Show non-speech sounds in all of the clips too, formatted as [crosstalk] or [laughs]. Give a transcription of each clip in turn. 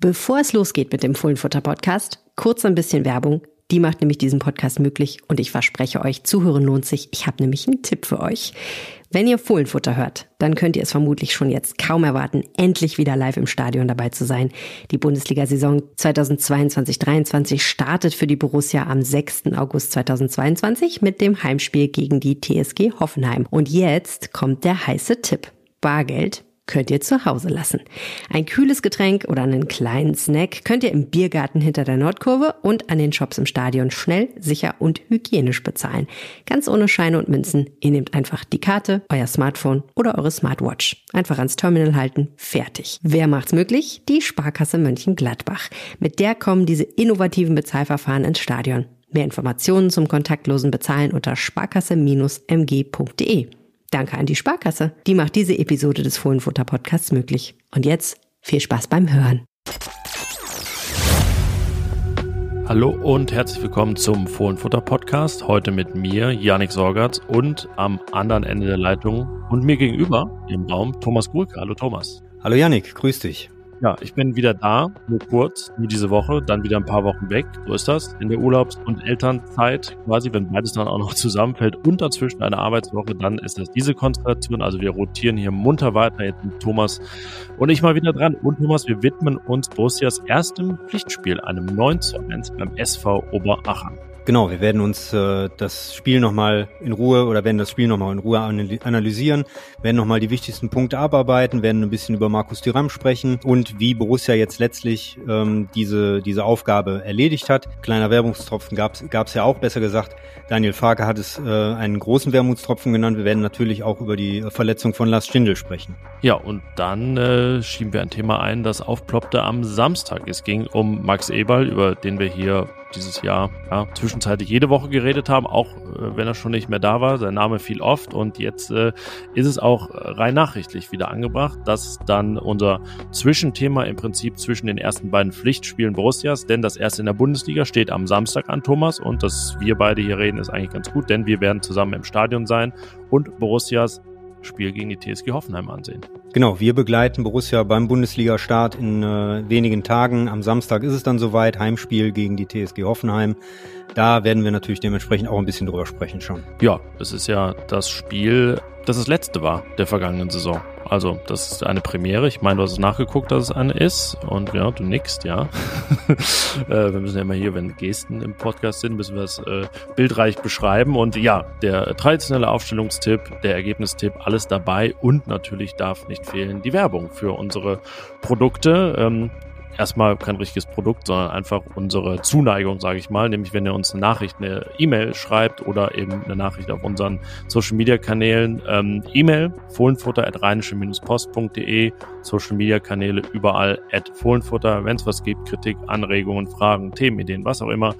Bevor es losgeht mit dem Fohlenfutter Podcast, kurz ein bisschen Werbung. Die macht nämlich diesen Podcast möglich und ich verspreche euch, zuhören lohnt sich. Ich habe nämlich einen Tipp für euch. Wenn ihr Fohlenfutter hört, dann könnt ihr es vermutlich schon jetzt kaum erwarten, endlich wieder live im Stadion dabei zu sein. Die Bundesliga-Saison 2022-23 startet für die Borussia am 6. August 2022 mit dem Heimspiel gegen die TSG Hoffenheim. Und jetzt kommt der heiße Tipp. Bargeld könnt ihr zu Hause lassen. Ein kühles Getränk oder einen kleinen Snack könnt ihr im Biergarten hinter der Nordkurve und an den Shops im Stadion schnell, sicher und hygienisch bezahlen. Ganz ohne Scheine und Münzen. Ihr nehmt einfach die Karte, euer Smartphone oder eure Smartwatch. Einfach ans Terminal halten, fertig. Wer macht's möglich? Die Sparkasse Mönchengladbach. Mit der kommen diese innovativen Bezahlverfahren ins Stadion. Mehr Informationen zum kontaktlosen Bezahlen unter sparkasse-mg.de. Danke an die Sparkasse. Die macht diese Episode des Fohlenfutter Podcasts möglich. Und jetzt viel Spaß beim Hören. Hallo und herzlich willkommen zum Fohlenfutter Podcast. Heute mit mir, Janik Sorgatz und am anderen Ende der Leitung und mir gegenüber im Raum Thomas Gurke. Hallo Thomas. Hallo Janik, grüß dich. Ja, ich bin wieder da, nur kurz, nur diese Woche, dann wieder ein paar Wochen weg. So ist das in der Urlaubs- und Elternzeit quasi, wenn beides dann auch noch [laughs] zusammenfällt und dazwischen eine Arbeitswoche, dann ist das diese Konstellation. Also wir rotieren hier munter weiter jetzt mit Thomas und ich mal wieder dran. Und Thomas, wir widmen uns Borussias erstem Pflichtspiel, einem 9 zu 1 beim SV Oberachern. Genau, wir werden uns äh, das Spiel nochmal in Ruhe oder werden das Spiel nochmal in Ruhe analysieren, werden nochmal die wichtigsten Punkte abarbeiten, werden ein bisschen über Markus Thuram sprechen und wie Borussia jetzt letztlich ähm, diese, diese Aufgabe erledigt hat. Kleiner Werbungstropfen gab es ja auch, besser gesagt. Daniel Farke hat es äh, einen großen Wermutstropfen genannt. Wir werden natürlich auch über die Verletzung von Lars Stindl sprechen. Ja, und dann äh, schieben wir ein Thema ein, das aufploppte am Samstag. Es ging um Max Eberl, über den wir hier dieses Jahr ja, zwischenzeitlich jede Woche geredet haben, auch äh, wenn er schon nicht mehr da war. Sein Name fiel oft und jetzt äh, ist es auch rein nachrichtlich wieder angebracht. Das ist dann unser Zwischenthema im Prinzip zwischen den ersten beiden Pflichtspielen Borussias, denn das erste in der Bundesliga steht am Samstag an, Thomas, und dass wir beide hier reden, ist eigentlich ganz gut, denn wir werden zusammen im Stadion sein und Borussias Spiel gegen die TSG Hoffenheim ansehen. Genau, wir begleiten Borussia beim Bundesliga-Start in äh, wenigen Tagen. Am Samstag ist es dann soweit, Heimspiel gegen die TSG Hoffenheim. Da werden wir natürlich dementsprechend auch ein bisschen drüber sprechen schon. Ja, es ist ja das Spiel, das das letzte war der vergangenen Saison. Also, das ist eine Premiere. Ich meine, du hast es nachgeguckt, dass es eine ist. Und ja, du nickst, ja. [laughs] äh, wir müssen ja immer hier, wenn Gesten im Podcast sind, müssen wir es äh, bildreich beschreiben. Und ja, der traditionelle Aufstellungstipp, der Ergebnistipp, alles dabei. Und natürlich darf nicht fehlen die Werbung für unsere Produkte. Ähm, erstmal kein richtiges Produkt, sondern einfach unsere Zuneigung, sage ich mal. Nämlich, wenn ihr uns eine Nachricht, eine E-Mail schreibt oder eben eine Nachricht auf unseren Social Media Kanälen. Ähm, E-Mail fohlenfutter at rheinische-post.de, Social Media Kanäle überall at fohlenfutter. Wenn es was gibt, Kritik, Anregungen, Fragen, Themenideen, was auch immer.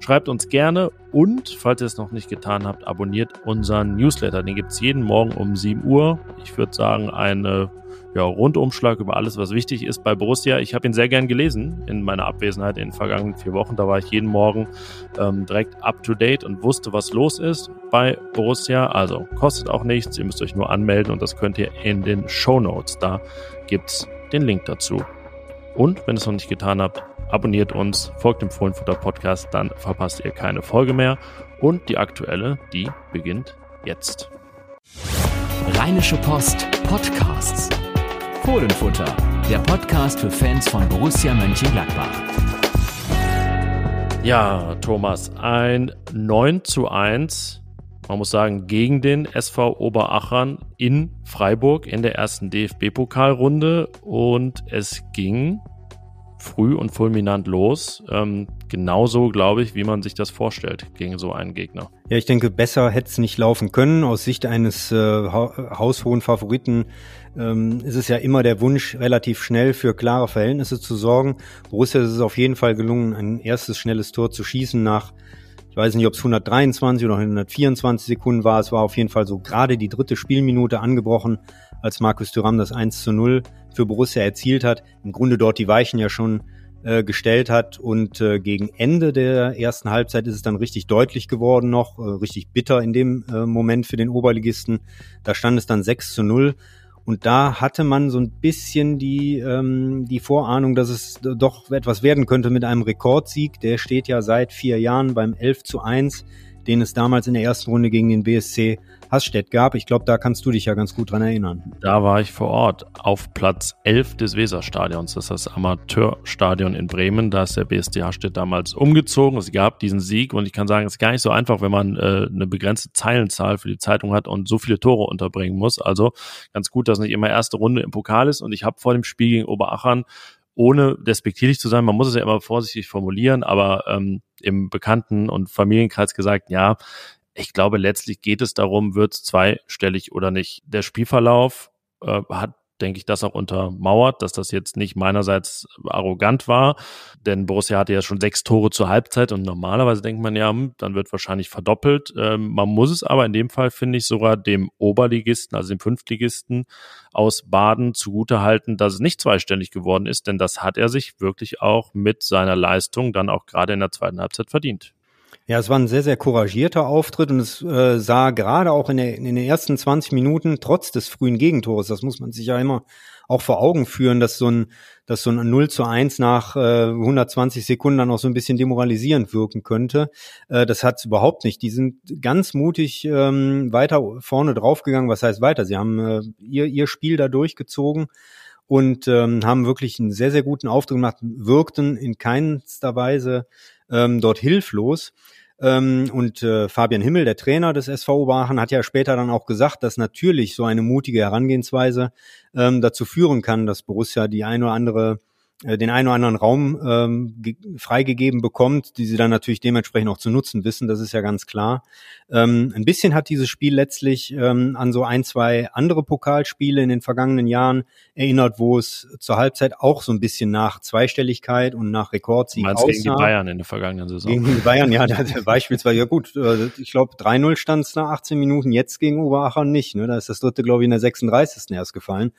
Schreibt uns gerne und, falls ihr es noch nicht getan habt, abonniert unseren Newsletter. Den gibt es jeden Morgen um 7 Uhr. Ich würde sagen, eine ja, Rundumschlag über alles, was wichtig ist bei Borussia. Ich habe ihn sehr gern gelesen in meiner Abwesenheit in den vergangenen vier Wochen. Da war ich jeden Morgen ähm, direkt up to date und wusste, was los ist bei Borussia. Also kostet auch nichts. Ihr müsst euch nur anmelden und das könnt ihr in den Show Notes. Da gibt's den Link dazu. Und wenn ihr es noch nicht getan habt, abonniert uns, folgt dem Fohlenfutter Podcast, dann verpasst ihr keine Folge mehr. Und die aktuelle, die beginnt jetzt. Rheinische Post Podcasts. Fohlenfutter, der Podcast für Fans von Borussia Mönchengladbach. Ja, Thomas, ein 9 zu 1, man muss sagen, gegen den SV Oberachern in Freiburg in der ersten DFB-Pokalrunde und es ging früh und fulminant los. Ähm, genauso, glaube ich, wie man sich das vorstellt gegen so einen Gegner. Ja, ich denke, besser hätte es nicht laufen können. Aus Sicht eines äh, haushohen Favoriten ähm, ist es ja immer der Wunsch, relativ schnell für klare Verhältnisse zu sorgen. Borussia ist es auf jeden Fall gelungen, ein erstes schnelles Tor zu schießen nach ich weiß nicht, ob es 123 oder 124 Sekunden war. Es war auf jeden Fall so gerade die dritte Spielminute angebrochen, als Markus Thuram das 1 zu 0 für Borussia erzielt hat. Im Grunde dort die Weichen ja schon äh, gestellt hat. Und äh, gegen Ende der ersten Halbzeit ist es dann richtig deutlich geworden noch, äh, richtig bitter in dem äh, Moment für den Oberligisten. Da stand es dann 6 zu 0. Und da hatte man so ein bisschen die, ähm, die Vorahnung, dass es doch etwas werden könnte mit einem Rekordsieg. Der steht ja seit vier Jahren beim 11 zu 1 den es damals in der ersten Runde gegen den BSC Hasstedt gab. Ich glaube, da kannst du dich ja ganz gut dran erinnern. Da war ich vor Ort auf Platz 11 des Weserstadions. Das ist das Amateurstadion in Bremen. Da ist der BSC Hasstedt damals umgezogen. Es gab diesen Sieg und ich kann sagen, es ist gar nicht so einfach, wenn man äh, eine begrenzte Zeilenzahl für die Zeitung hat und so viele Tore unterbringen muss. Also ganz gut, dass nicht immer erste Runde im Pokal ist und ich habe vor dem Spiel gegen Oberachern ohne despektierlich zu sein, man muss es ja immer vorsichtig formulieren, aber ähm, im Bekannten- und Familienkreis gesagt, ja, ich glaube, letztlich geht es darum, wird es zweistellig oder nicht. Der Spielverlauf äh, hat denke ich, das auch untermauert, dass das jetzt nicht meinerseits arrogant war, denn Borussia hatte ja schon sechs Tore zur Halbzeit und normalerweise denkt man ja, hm, dann wird wahrscheinlich verdoppelt. Ähm, man muss es aber in dem Fall, finde ich, sogar dem Oberligisten, also dem Fünftligisten aus Baden zugutehalten, dass es nicht zweistellig geworden ist, denn das hat er sich wirklich auch mit seiner Leistung dann auch gerade in der zweiten Halbzeit verdient. Ja, es war ein sehr, sehr couragierter Auftritt und es äh, sah gerade auch in, der, in den ersten 20 Minuten, trotz des frühen Gegentores, das muss man sich ja immer auch vor Augen führen, dass so ein, dass so ein 0 zu 1 nach äh, 120 Sekunden dann auch so ein bisschen demoralisierend wirken könnte. Äh, das hat überhaupt nicht. Die sind ganz mutig ähm, weiter vorne draufgegangen. Was heißt weiter? Sie haben äh, ihr, ihr Spiel da durchgezogen und ähm, haben wirklich einen sehr, sehr guten Auftritt gemacht, wirkten in keinster Weise ähm, dort hilflos. Ähm, und äh, Fabian Himmel, der Trainer des SV Oberhachen, hat ja später dann auch gesagt, dass natürlich so eine mutige Herangehensweise ähm, dazu führen kann, dass Borussia die ein oder andere den einen oder anderen Raum ähm, freigegeben bekommt, die sie dann natürlich dementsprechend auch zu nutzen wissen, das ist ja ganz klar. Ähm, ein bisschen hat dieses Spiel letztlich ähm, an so ein, zwei andere Pokalspiele in den vergangenen Jahren erinnert, wo es zur Halbzeit auch so ein bisschen nach Zweistelligkeit und nach Rekordsieg aussah. gegen die Bayern in der vergangenen Saison. Gegen die Bayern, ja, [laughs] beispielsweise, ja gut, äh, ich glaube 3-0 stand es nach 18 Minuten, jetzt gegen Oberachern nicht. Ne? Da ist das dritte, glaube ich, in der 36. erst gefallen.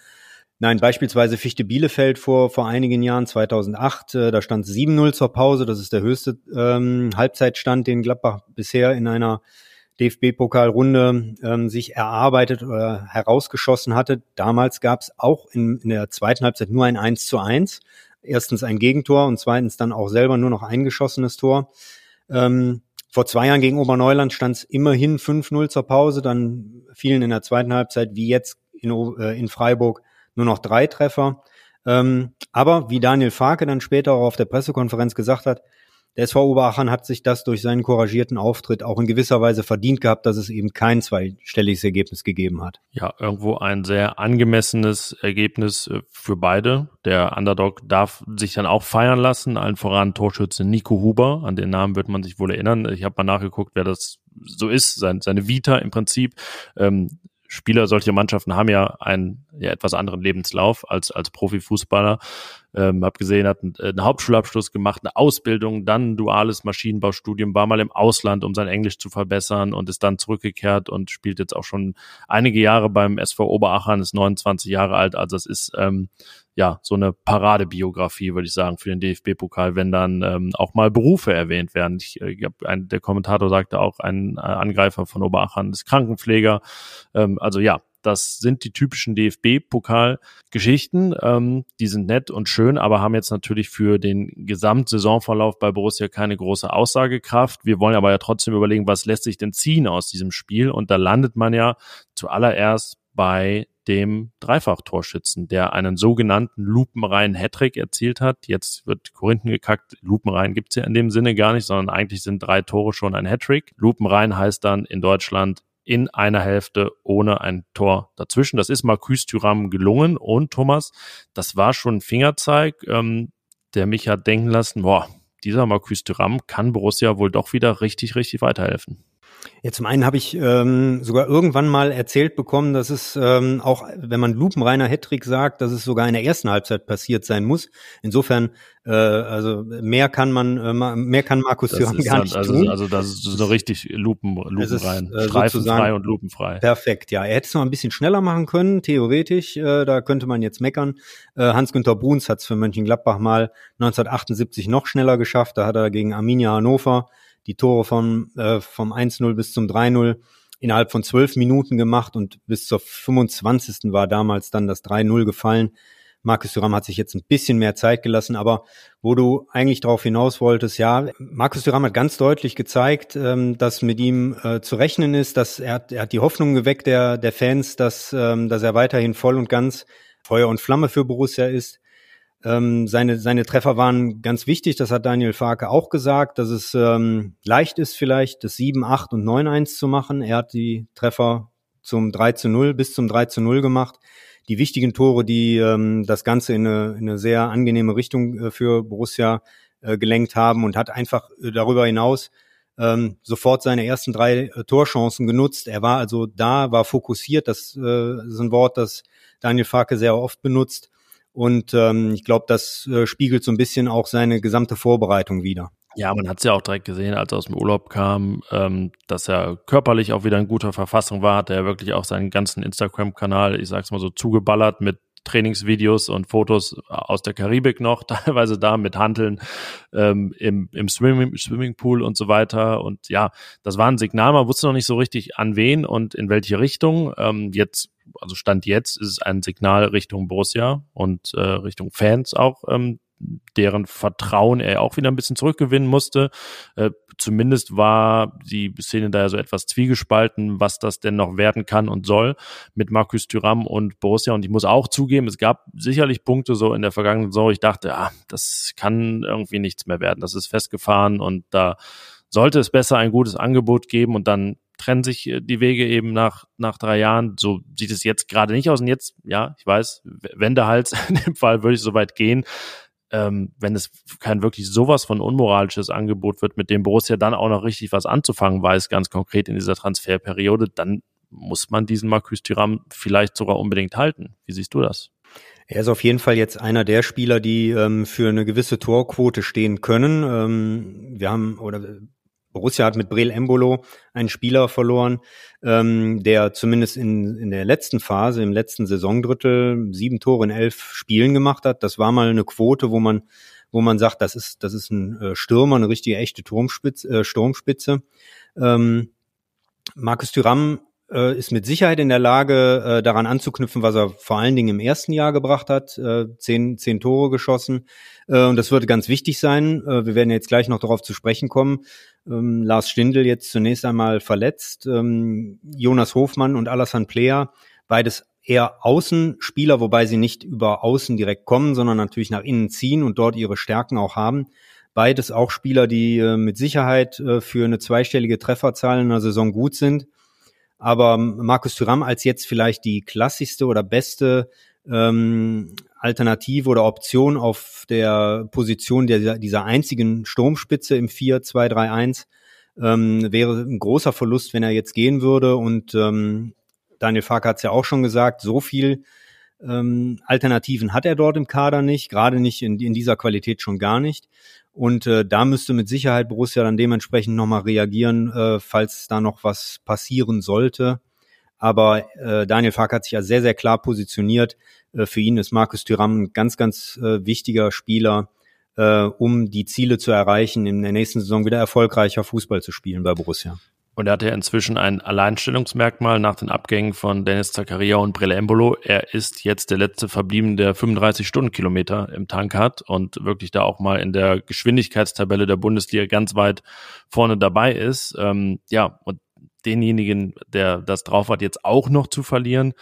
Nein, beispielsweise Fichte Bielefeld vor, vor einigen Jahren, 2008, äh, da stand 7-0 zur Pause. Das ist der höchste ähm, Halbzeitstand, den Gladbach bisher in einer DFB-Pokalrunde ähm, sich erarbeitet oder herausgeschossen hatte. Damals gab es auch in, in der zweiten Halbzeit nur ein 1 zu 1. Erstens ein Gegentor und zweitens dann auch selber nur noch eingeschossenes Tor. Ähm, vor zwei Jahren gegen Oberneuland stand es immerhin 5-0 zur Pause. Dann fielen in der zweiten Halbzeit, wie jetzt in, äh, in Freiburg, nur noch drei Treffer. Ähm, aber wie Daniel Farke dann später auch auf der Pressekonferenz gesagt hat, der SV Oberachern hat sich das durch seinen couragierten Auftritt auch in gewisser Weise verdient gehabt, dass es eben kein zweistelliges Ergebnis gegeben hat. Ja, irgendwo ein sehr angemessenes Ergebnis äh, für beide. Der Underdog darf sich dann auch feiern lassen, allen voran Torschütze Nico Huber. An den Namen wird man sich wohl erinnern. Ich habe mal nachgeguckt, wer das so ist, sein, seine Vita im Prinzip. Ähm, Spieler solcher Mannschaften haben ja einen ja, etwas anderen Lebenslauf als als Profifußballer. Ähm, hab gesehen, hat einen, einen Hauptschulabschluss gemacht, eine Ausbildung, dann ein duales Maschinenbaustudium, war mal im Ausland, um sein Englisch zu verbessern und ist dann zurückgekehrt und spielt jetzt auch schon einige Jahre beim SV Oberachern, ist 29 Jahre alt. Also es ist ähm, ja so eine Paradebiografie, würde ich sagen, für den DFB-Pokal, wenn dann ähm, auch mal Berufe erwähnt werden. Ich, äh, ein, der Kommentator sagte auch, ein äh, Angreifer von Oberachern ist Krankenpfleger. Ähm, also ja, das sind die typischen DFB-Pokal-Geschichten. Ähm, die sind nett und schön, aber haben jetzt natürlich für den Gesamtsaisonverlauf bei Borussia keine große Aussagekraft. Wir wollen aber ja trotzdem überlegen, was lässt sich denn ziehen aus diesem Spiel? Und da landet man ja zuallererst bei dem Dreifach-Torschützen, der einen sogenannten lupenreinen Hattrick erzielt hat. Jetzt wird Korinthen gekackt. Lupenrein gibt's ja in dem Sinne gar nicht, sondern eigentlich sind drei Tore schon ein Hattrick. Lupenrein heißt dann in Deutschland in einer Hälfte ohne ein Tor dazwischen. Das ist Marcus Thuram gelungen und Thomas, das war schon ein Fingerzeig, ähm, der mich hat denken lassen, boah, dieser Marcus Thuram kann Borussia wohl doch wieder richtig, richtig weiterhelfen. Ja, zum einen habe ich ähm, sogar irgendwann mal erzählt bekommen, dass es ähm, auch, wenn man lupenreiner Hattrick sagt, dass es sogar in der ersten Halbzeit passiert sein muss. Insofern, äh, also mehr kann man, äh, mehr kann Markus Thuram gar dann, nicht also, tun. Also das ist so richtig Lupen, lupenrein, ist, äh, streifenfrei und lupenfrei. Perfekt, ja. Er hätte es noch ein bisschen schneller machen können, theoretisch. Äh, da könnte man jetzt meckern. Äh, Hans-Günther Bruns hat es für Mönchengladbach mal 1978 noch schneller geschafft. Da hat er gegen Arminia Hannover die Tore vom, äh, vom 1-0 bis zum 3-0 innerhalb von zwölf Minuten gemacht und bis zur 25. war damals dann das 3-0 gefallen. Markus Thuram hat sich jetzt ein bisschen mehr Zeit gelassen, aber wo du eigentlich darauf hinaus wolltest, ja, Markus Thuram hat ganz deutlich gezeigt, ähm, dass mit ihm äh, zu rechnen ist, dass er, er hat die Hoffnung geweckt der, der Fans, dass, ähm, dass er weiterhin voll und ganz Feuer und Flamme für Borussia ist. Ähm, seine, seine Treffer waren ganz wichtig, das hat Daniel Farke auch gesagt, dass es ähm, leicht ist vielleicht, das 7, 8 und 9, 1 zu machen. Er hat die Treffer zum 3 zu 0 bis zum 3 zu 0 gemacht die wichtigen Tore, die ähm, das Ganze in eine, in eine sehr angenehme Richtung äh, für Borussia äh, gelenkt haben und hat einfach äh, darüber hinaus ähm, sofort seine ersten drei äh, Torchancen genutzt. Er war also da, war fokussiert. Das äh, ist ein Wort, das Daniel Farke sehr oft benutzt. Und ähm, ich glaube, das äh, spiegelt so ein bisschen auch seine gesamte Vorbereitung wieder. Ja, man hat es ja auch direkt gesehen, als er aus dem Urlaub kam, ähm, dass er körperlich auch wieder in guter Verfassung war, hat er wirklich auch seinen ganzen Instagram-Kanal, ich sag's mal so, zugeballert mit Trainingsvideos und Fotos aus der Karibik noch, [laughs] teilweise da mit Handeln ähm, im, im Swimming, Swimmingpool und so weiter. Und ja, das war ein Signal, man wusste noch nicht so richtig an wen und in welche Richtung. Ähm, jetzt, also Stand jetzt ist es ein Signal Richtung Borussia und äh, Richtung Fans auch, ähm, deren Vertrauen er auch wieder ein bisschen zurückgewinnen musste. Äh, zumindest war die Szene da ja so etwas zwiegespalten, was das denn noch werden kann und soll mit Markus Thuram und Borussia. Und ich muss auch zugeben, es gab sicherlich Punkte so in der vergangenen Saison, ich dachte, ah, das kann irgendwie nichts mehr werden. Das ist festgefahren und da sollte es besser ein gutes Angebot geben und dann trennen sich äh, die Wege eben nach, nach drei Jahren. So sieht es jetzt gerade nicht aus. Und jetzt, ja, ich weiß, Wendehals [laughs] in dem Fall würde ich so weit gehen ähm, wenn es kein wirklich sowas von unmoralisches Angebot wird, mit dem Borussia dann auch noch richtig was anzufangen weiß, ganz konkret in dieser Transferperiode, dann muss man diesen Marcus Thuram vielleicht sogar unbedingt halten. Wie siehst du das? Er ist auf jeden Fall jetzt einer der Spieler, die ähm, für eine gewisse Torquote stehen können. Ähm, wir haben, oder Borussia hat mit Brel Embolo einen Spieler verloren, ähm, der zumindest in, in der letzten Phase, im letzten Saisondrittel, sieben Tore in elf Spielen gemacht hat. Das war mal eine Quote, wo man, wo man sagt, das ist, das ist ein äh, Stürmer, eine richtige echte Turmspitze, äh, Sturmspitze. Ähm, Markus Thüram äh, ist mit Sicherheit in der Lage, äh, daran anzuknüpfen, was er vor allen Dingen im ersten Jahr gebracht hat. Äh, zehn, zehn Tore geschossen. Äh, und das wird ganz wichtig sein. Äh, wir werden jetzt gleich noch darauf zu sprechen kommen. Ähm, Lars Stindl jetzt zunächst einmal verletzt. Ähm, Jonas Hofmann und Alassane Player, beides eher Außenspieler, wobei sie nicht über Außen direkt kommen, sondern natürlich nach innen ziehen und dort ihre Stärken auch haben. Beides auch Spieler, die äh, mit Sicherheit äh, für eine zweistellige Trefferzahl in der Saison gut sind. Aber Markus Thuram als jetzt vielleicht die klassischste oder beste ähm, Alternative oder Option auf der Position der, dieser einzigen Sturmspitze im 4-2-3-1 ähm, wäre ein großer Verlust, wenn er jetzt gehen würde. Und ähm, Daniel Fark hat es ja auch schon gesagt, so viel ähm, Alternativen hat er dort im Kader nicht, gerade nicht in, in dieser Qualität schon gar nicht. Und äh, da müsste mit Sicherheit Borussia dann dementsprechend nochmal reagieren, äh, falls da noch was passieren sollte. Aber äh, Daniel Fark hat sich ja sehr, sehr klar positioniert. Äh, für ihn ist Markus Thüram ein ganz, ganz äh, wichtiger Spieler, äh, um die Ziele zu erreichen, in der nächsten Saison wieder erfolgreicher Fußball zu spielen bei Borussia. Und er hat ja inzwischen ein Alleinstellungsmerkmal nach den Abgängen von Dennis Zakaria und Brele Embolo. Er ist jetzt der letzte Verblieben, der 35 Stundenkilometer im Tank hat und wirklich da auch mal in der Geschwindigkeitstabelle der Bundesliga ganz weit vorne dabei ist. Ähm, ja, und denjenigen, der das drauf hat, jetzt auch noch zu verlieren,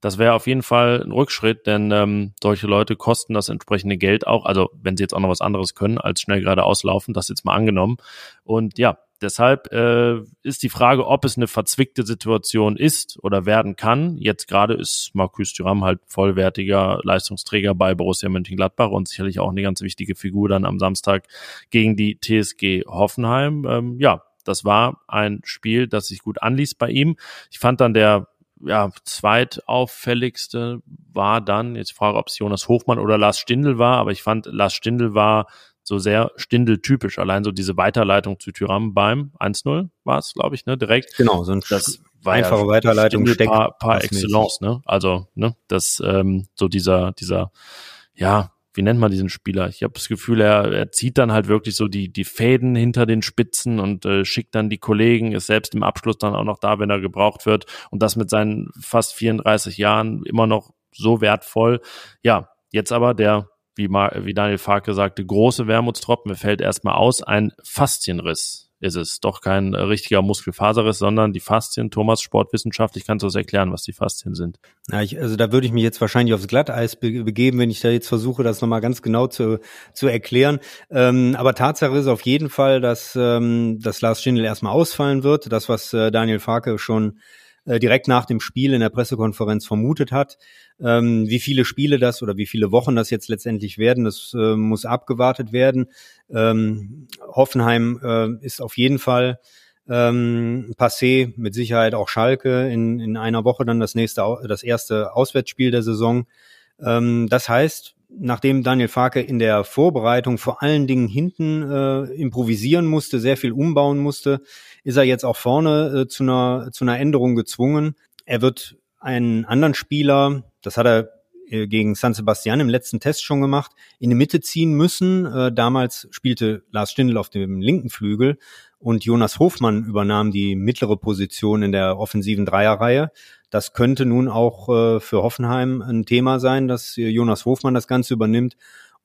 das wäre auf jeden Fall ein Rückschritt, denn ähm, solche Leute kosten das entsprechende Geld auch, also wenn sie jetzt auch noch was anderes können, als schnell gerade auslaufen, das jetzt mal angenommen. Und ja, Deshalb äh, ist die Frage, ob es eine verzwickte Situation ist oder werden kann. Jetzt gerade ist Marcus Thuram halt vollwertiger Leistungsträger bei Borussia Mönchengladbach und sicherlich auch eine ganz wichtige Figur dann am Samstag gegen die TSG Hoffenheim. Ähm, ja, das war ein Spiel, das sich gut anließ bei ihm. Ich fand dann der ja, zweitauffälligste war dann, jetzt frage, ob es Jonas Hochmann oder Lars Stindl war, aber ich fand, Lars Stindl war so sehr Stindel-typisch. Allein so diese Weiterleitung zu Tyram beim 1-0 war es, glaube ich, ne, direkt. Genau, so ein das war einfache ja Weiterleitung Stindl par, par excellence, ne? Also, ne, das ähm, so dieser dieser ja, wie nennt man diesen Spieler? Ich habe das Gefühl, er, er zieht dann halt wirklich so die, die Fäden hinter den Spitzen und äh, schickt dann die Kollegen, ist selbst im Abschluss dann auch noch da, wenn er gebraucht wird und das mit seinen fast 34 Jahren immer noch so wertvoll. Ja, jetzt aber der, wie, wie Daniel Farke sagte, große Wermutstropfen, mir fällt erstmal aus, ein Faszienriss ist es. Doch kein richtiger Muskelfaserriss, sondern die Faszien, Thomas, sportwissenschaftlich kannst du das erklären, was die Faszien sind. Ja, ich, also da würde ich mich jetzt wahrscheinlich aufs Glatteis be begeben, wenn ich da jetzt versuche, das nochmal ganz genau zu, zu erklären. Ähm, aber Tatsache ist auf jeden Fall, dass, ähm, dass Lars Schindel erstmal ausfallen wird. Das, was äh, Daniel Farke schon äh, direkt nach dem Spiel in der Pressekonferenz vermutet hat. Ähm, wie viele Spiele das oder wie viele Wochen das jetzt letztendlich werden, das äh, muss abgewartet werden. Ähm, Hoffenheim äh, ist auf jeden Fall ähm, passé, mit Sicherheit auch Schalke in, in einer Woche dann das nächste, das erste Auswärtsspiel der Saison. Ähm, das heißt, nachdem Daniel Farke in der Vorbereitung vor allen Dingen hinten äh, improvisieren musste, sehr viel umbauen musste, ist er jetzt auch vorne äh, zu, einer, zu einer Änderung gezwungen. Er wird einen anderen Spieler, das hat er äh, gegen San Sebastian im letzten Test schon gemacht, in die Mitte ziehen müssen. Äh, damals spielte Lars Stindl auf dem linken Flügel und Jonas Hofmann übernahm die mittlere Position in der offensiven Dreierreihe. Das könnte nun auch äh, für Hoffenheim ein Thema sein, dass Jonas Hofmann das Ganze übernimmt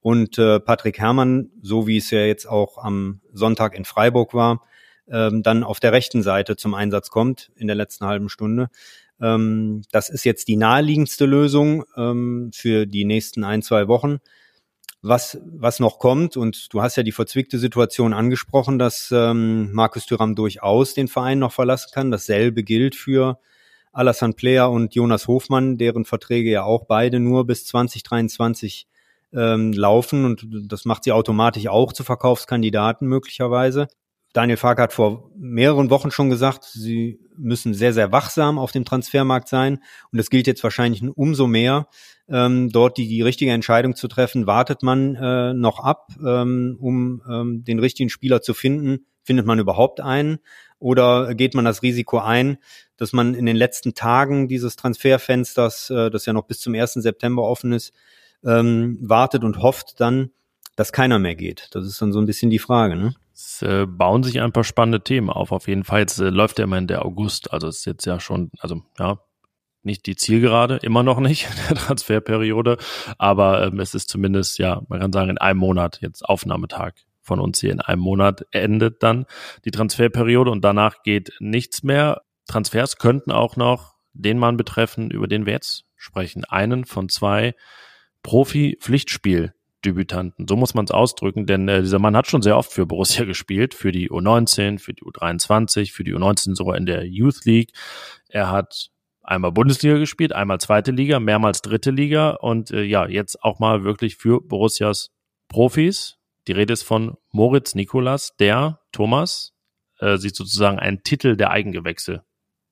und äh, Patrick Herrmann, so wie es ja jetzt auch am Sonntag in Freiburg war, ähm, dann auf der rechten Seite zum Einsatz kommt in der letzten halben Stunde. Ähm, das ist jetzt die naheliegendste Lösung ähm, für die nächsten ein, zwei Wochen. Was, was noch kommt, und du hast ja die verzwickte Situation angesprochen, dass ähm, Markus Thüram durchaus den Verein noch verlassen kann. Dasselbe gilt für Alassane Player und Jonas Hofmann, deren Verträge ja auch beide nur bis 2023 ähm, laufen und das macht sie automatisch auch zu Verkaufskandidaten möglicherweise. Daniel Fark hat vor mehreren Wochen schon gesagt, sie müssen sehr, sehr wachsam auf dem Transfermarkt sein. Und das gilt jetzt wahrscheinlich umso mehr, ähm, dort die, die richtige Entscheidung zu treffen. Wartet man äh, noch ab, ähm, um ähm, den richtigen Spieler zu finden? Findet man überhaupt einen? Oder geht man das Risiko ein, dass man in den letzten Tagen dieses Transferfensters, äh, das ja noch bis zum 1. September offen ist, ähm, wartet und hofft dann, dass keiner mehr geht? Das ist dann so ein bisschen die Frage. Ne? Es äh, bauen sich ein paar spannende Themen auf. Auf jeden Fall. Jetzt äh, läuft ja immerhin der August. Also ist jetzt ja schon, also ja, nicht die Zielgerade, immer noch nicht [laughs] der Transferperiode. Aber ähm, es ist zumindest, ja, man kann sagen, in einem Monat, jetzt Aufnahmetag von uns hier in einem Monat endet dann die Transferperiode und danach geht nichts mehr. Transfers könnten auch noch den Mann betreffen, über den wir jetzt sprechen. Einen von zwei Profi-Pflichtspiel-Debütanten. So muss man es ausdrücken, denn äh, dieser Mann hat schon sehr oft für Borussia [laughs] gespielt, für die U19, für die U23, für die U19 sogar in der Youth League. Er hat einmal Bundesliga gespielt, einmal zweite Liga, mehrmals dritte Liga und äh, ja, jetzt auch mal wirklich für Borussias Profis. Die Rede ist von Moritz Nikolas, der Thomas äh, sich sozusagen einen Titel der Eigengewächse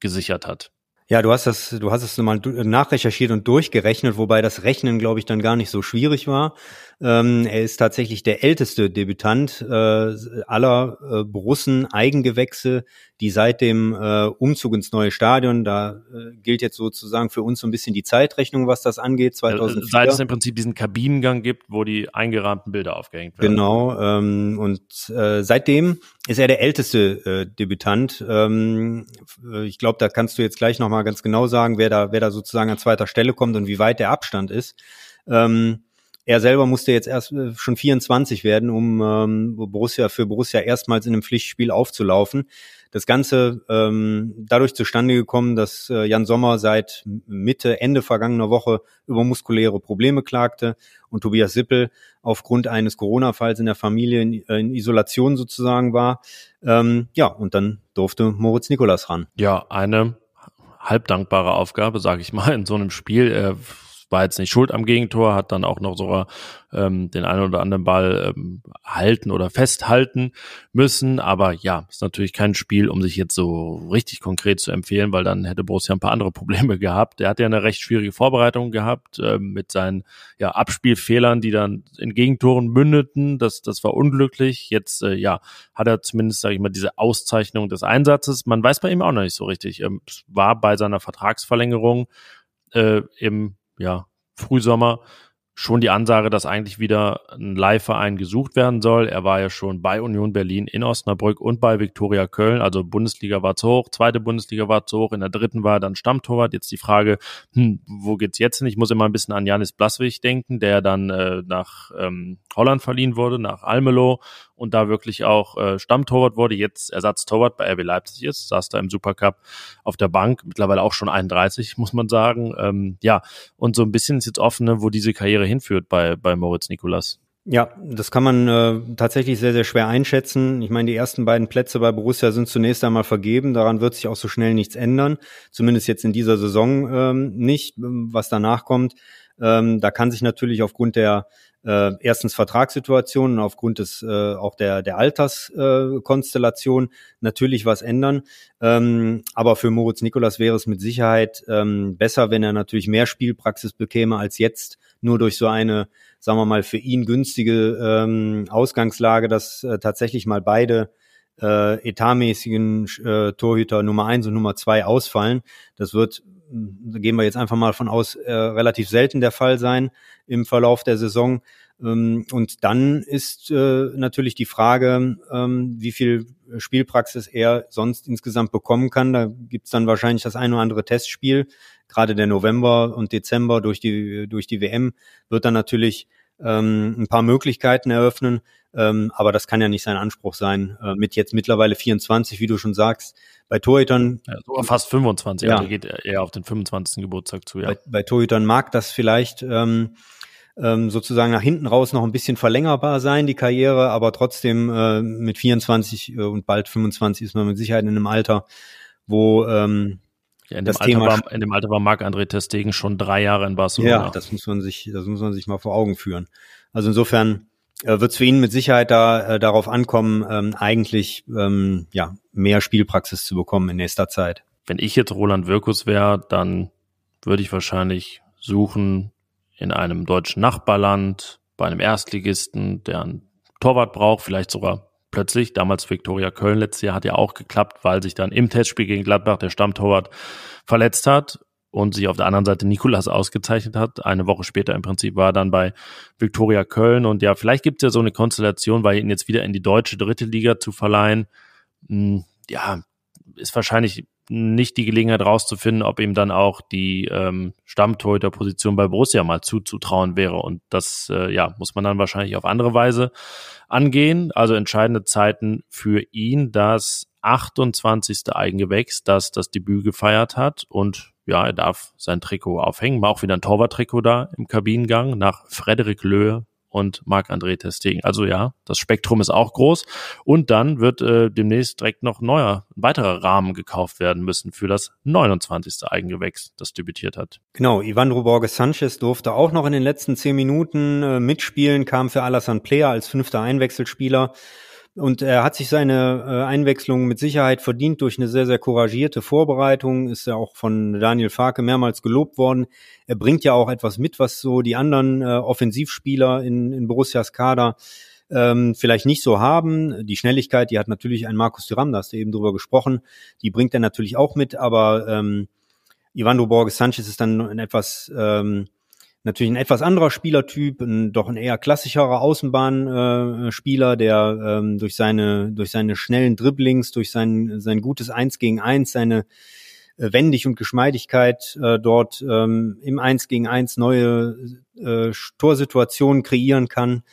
gesichert hat. Ja, du hast das, du hast es mal nachrecherchiert und durchgerechnet, wobei das Rechnen, glaube ich, dann gar nicht so schwierig war. Ähm, er ist tatsächlich der älteste Debütant äh, aller äh, Borussen Eigengewächse, die seit dem äh, Umzug ins neue Stadion, da äh, gilt jetzt sozusagen für uns so ein bisschen die Zeitrechnung, was das angeht, 2004. Seit es im Prinzip diesen Kabinengang gibt, wo die eingerahmten Bilder aufgehängt werden. Genau, ähm, und äh, seitdem ist er der älteste äh, Debütant. Ähm, äh, ich glaube, da kannst du jetzt gleich nochmal ganz genau sagen, wer da, wer da sozusagen an zweiter Stelle kommt und wie weit der Abstand ist. Ähm, er selber musste jetzt erst äh, schon 24 werden, um ähm, Borussia für Borussia erstmals in einem Pflichtspiel aufzulaufen. Das Ganze ähm, dadurch zustande gekommen, dass äh, Jan Sommer seit Mitte, Ende vergangener Woche über muskuläre Probleme klagte und Tobias Sippel aufgrund eines Corona-Falls in der Familie in, äh, in Isolation sozusagen war. Ähm, ja, und dann durfte Moritz Nikolas ran. Ja, eine halbdankbare Aufgabe, sage ich mal, in so einem Spiel. Äh, war jetzt nicht schuld am Gegentor, hat dann auch noch sogar ähm, den einen oder anderen Ball ähm, halten oder festhalten müssen. Aber ja, ist natürlich kein Spiel, um sich jetzt so richtig konkret zu empfehlen, weil dann hätte Borussia ein paar andere Probleme [laughs] gehabt. Er hat ja eine recht schwierige Vorbereitung gehabt äh, mit seinen ja, Abspielfehlern, die dann in Gegentoren mündeten. Das, das war unglücklich. Jetzt äh, ja, hat er zumindest, sage ich mal, diese Auszeichnung des Einsatzes. Man weiß bei ihm auch noch nicht so richtig. Ähm, war bei seiner Vertragsverlängerung äh, im ja, Frühsommer schon die Ansage, dass eigentlich wieder ein Leihverein gesucht werden soll. Er war ja schon bei Union Berlin in Osnabrück und bei Viktoria Köln. Also Bundesliga war zu hoch, zweite Bundesliga war zu hoch, in der dritten war er dann Stammtorwart. Jetzt die Frage, hm, wo geht's jetzt hin? Ich muss immer ein bisschen an Janis Blaswig denken, der dann äh, nach ähm, Holland verliehen wurde, nach Almelo und da wirklich auch äh, Stammtorwart wurde, jetzt Ersatztorwart bei RB Leipzig ist, saß da im Supercup auf der Bank, mittlerweile auch schon 31, muss man sagen. Ähm, ja, und so ein bisschen ist jetzt offen, ne, wo diese Karriere hinführt bei, bei Moritz Nikolas. Ja, das kann man äh, tatsächlich sehr, sehr schwer einschätzen. Ich meine, die ersten beiden Plätze bei Borussia sind zunächst einmal vergeben. Daran wird sich auch so schnell nichts ändern. Zumindest jetzt in dieser Saison ähm, nicht. Was danach kommt, ähm, da kann sich natürlich aufgrund der äh, erstens Vertragssituationen, aufgrund des äh, auch der der Alterskonstellation natürlich was ändern. Ähm, aber für Moritz Nikolas wäre es mit Sicherheit ähm, besser, wenn er natürlich mehr Spielpraxis bekäme als jetzt nur durch so eine, sagen wir mal, für ihn günstige ähm, Ausgangslage, dass äh, tatsächlich mal beide äh, etatmäßigen äh, Torhüter Nummer eins und Nummer zwei ausfallen. Das wird gehen wir jetzt einfach mal von aus, äh, relativ selten der Fall sein im Verlauf der Saison. Ähm, und dann ist äh, natürlich die Frage, ähm, wie viel Spielpraxis er sonst insgesamt bekommen kann. Da gibt's dann wahrscheinlich das ein oder andere Testspiel. Gerade der November und Dezember durch die, durch die WM wird dann natürlich ähm, ein paar Möglichkeiten eröffnen. Ähm, aber das kann ja nicht sein Anspruch sein. Äh, mit jetzt mittlerweile 24, wie du schon sagst, bei Torhütern. Ja, sogar fast 25, ja. also geht eher auf den 25. Geburtstag zu, ja. Bei, bei Torhütern mag das vielleicht ähm, ähm, sozusagen nach hinten raus noch ein bisschen verlängerbar sein, die Karriere, aber trotzdem äh, mit 24 äh, und bald 25 ist man mit Sicherheit in einem Alter, wo ähm, ja, in, dem Alter war, in dem Alter war Marc-André Testegen schon drei Jahre in Barcelona. Ja, das muss man sich, das muss man sich mal vor Augen führen. Also insofern äh, wird es für ihn mit Sicherheit da äh, darauf ankommen, ähm, eigentlich ähm, ja mehr Spielpraxis zu bekommen in nächster Zeit. Wenn ich jetzt Roland Wirkus wäre, dann würde ich wahrscheinlich suchen in einem deutschen Nachbarland, bei einem Erstligisten, der einen Torwart braucht, vielleicht sogar plötzlich, damals Viktoria Köln letztes Jahr hat ja auch geklappt, weil sich dann im Testspiel gegen Gladbach der Stammtorwart verletzt hat und sich auf der anderen Seite Nikolas ausgezeichnet hat. Eine Woche später im Prinzip war er dann bei Viktoria Köln und ja, vielleicht gibt es ja so eine Konstellation, weil ihn jetzt wieder in die deutsche dritte Liga zu verleihen, hm, ja, ist wahrscheinlich nicht die Gelegenheit rauszufinden, ob ihm dann auch die ähm, Stammtorhüterposition bei Borussia mal zuzutrauen wäre. Und das äh, ja, muss man dann wahrscheinlich auf andere Weise angehen. Also entscheidende Zeiten für ihn, das 28. Eigengewächs, das das Debüt gefeiert hat und ja, er darf sein Trikot aufhängen. War auch wieder ein Torwarttrikot da im Kabinengang nach Frederik Löhe und Marc-André Testegen. Also ja, das Spektrum ist auch groß. Und dann wird äh, demnächst direkt noch neuer, ein weiterer Rahmen gekauft werden müssen für das 29. Eigengewächs, das debütiert hat. Genau, Ivandro Borges Sanchez durfte auch noch in den letzten zehn Minuten äh, mitspielen, kam für Alassane Player als fünfter Einwechselspieler. Und er hat sich seine äh, Einwechslung mit Sicherheit verdient durch eine sehr, sehr couragierte Vorbereitung. Ist ja auch von Daniel Farke mehrmals gelobt worden. Er bringt ja auch etwas mit, was so die anderen äh, Offensivspieler in, in Borussias Kader ähm, vielleicht nicht so haben. Die Schnelligkeit, die hat natürlich ein Markus Thuram, da hast du eben drüber gesprochen, die bringt er natürlich auch mit, aber ähm, Ivandro Borges Sanchez ist dann ein etwas ähm, natürlich ein etwas anderer Spielertyp, ein, doch ein eher klassischerer Außenbahnspieler, äh, der ähm, durch seine durch seine schnellen Dribblings, durch sein sein gutes Eins gegen Eins, seine äh, Wendig und Geschmeidigkeit äh, dort ähm, im Eins gegen Eins neue äh, Torsituationen kreieren kann.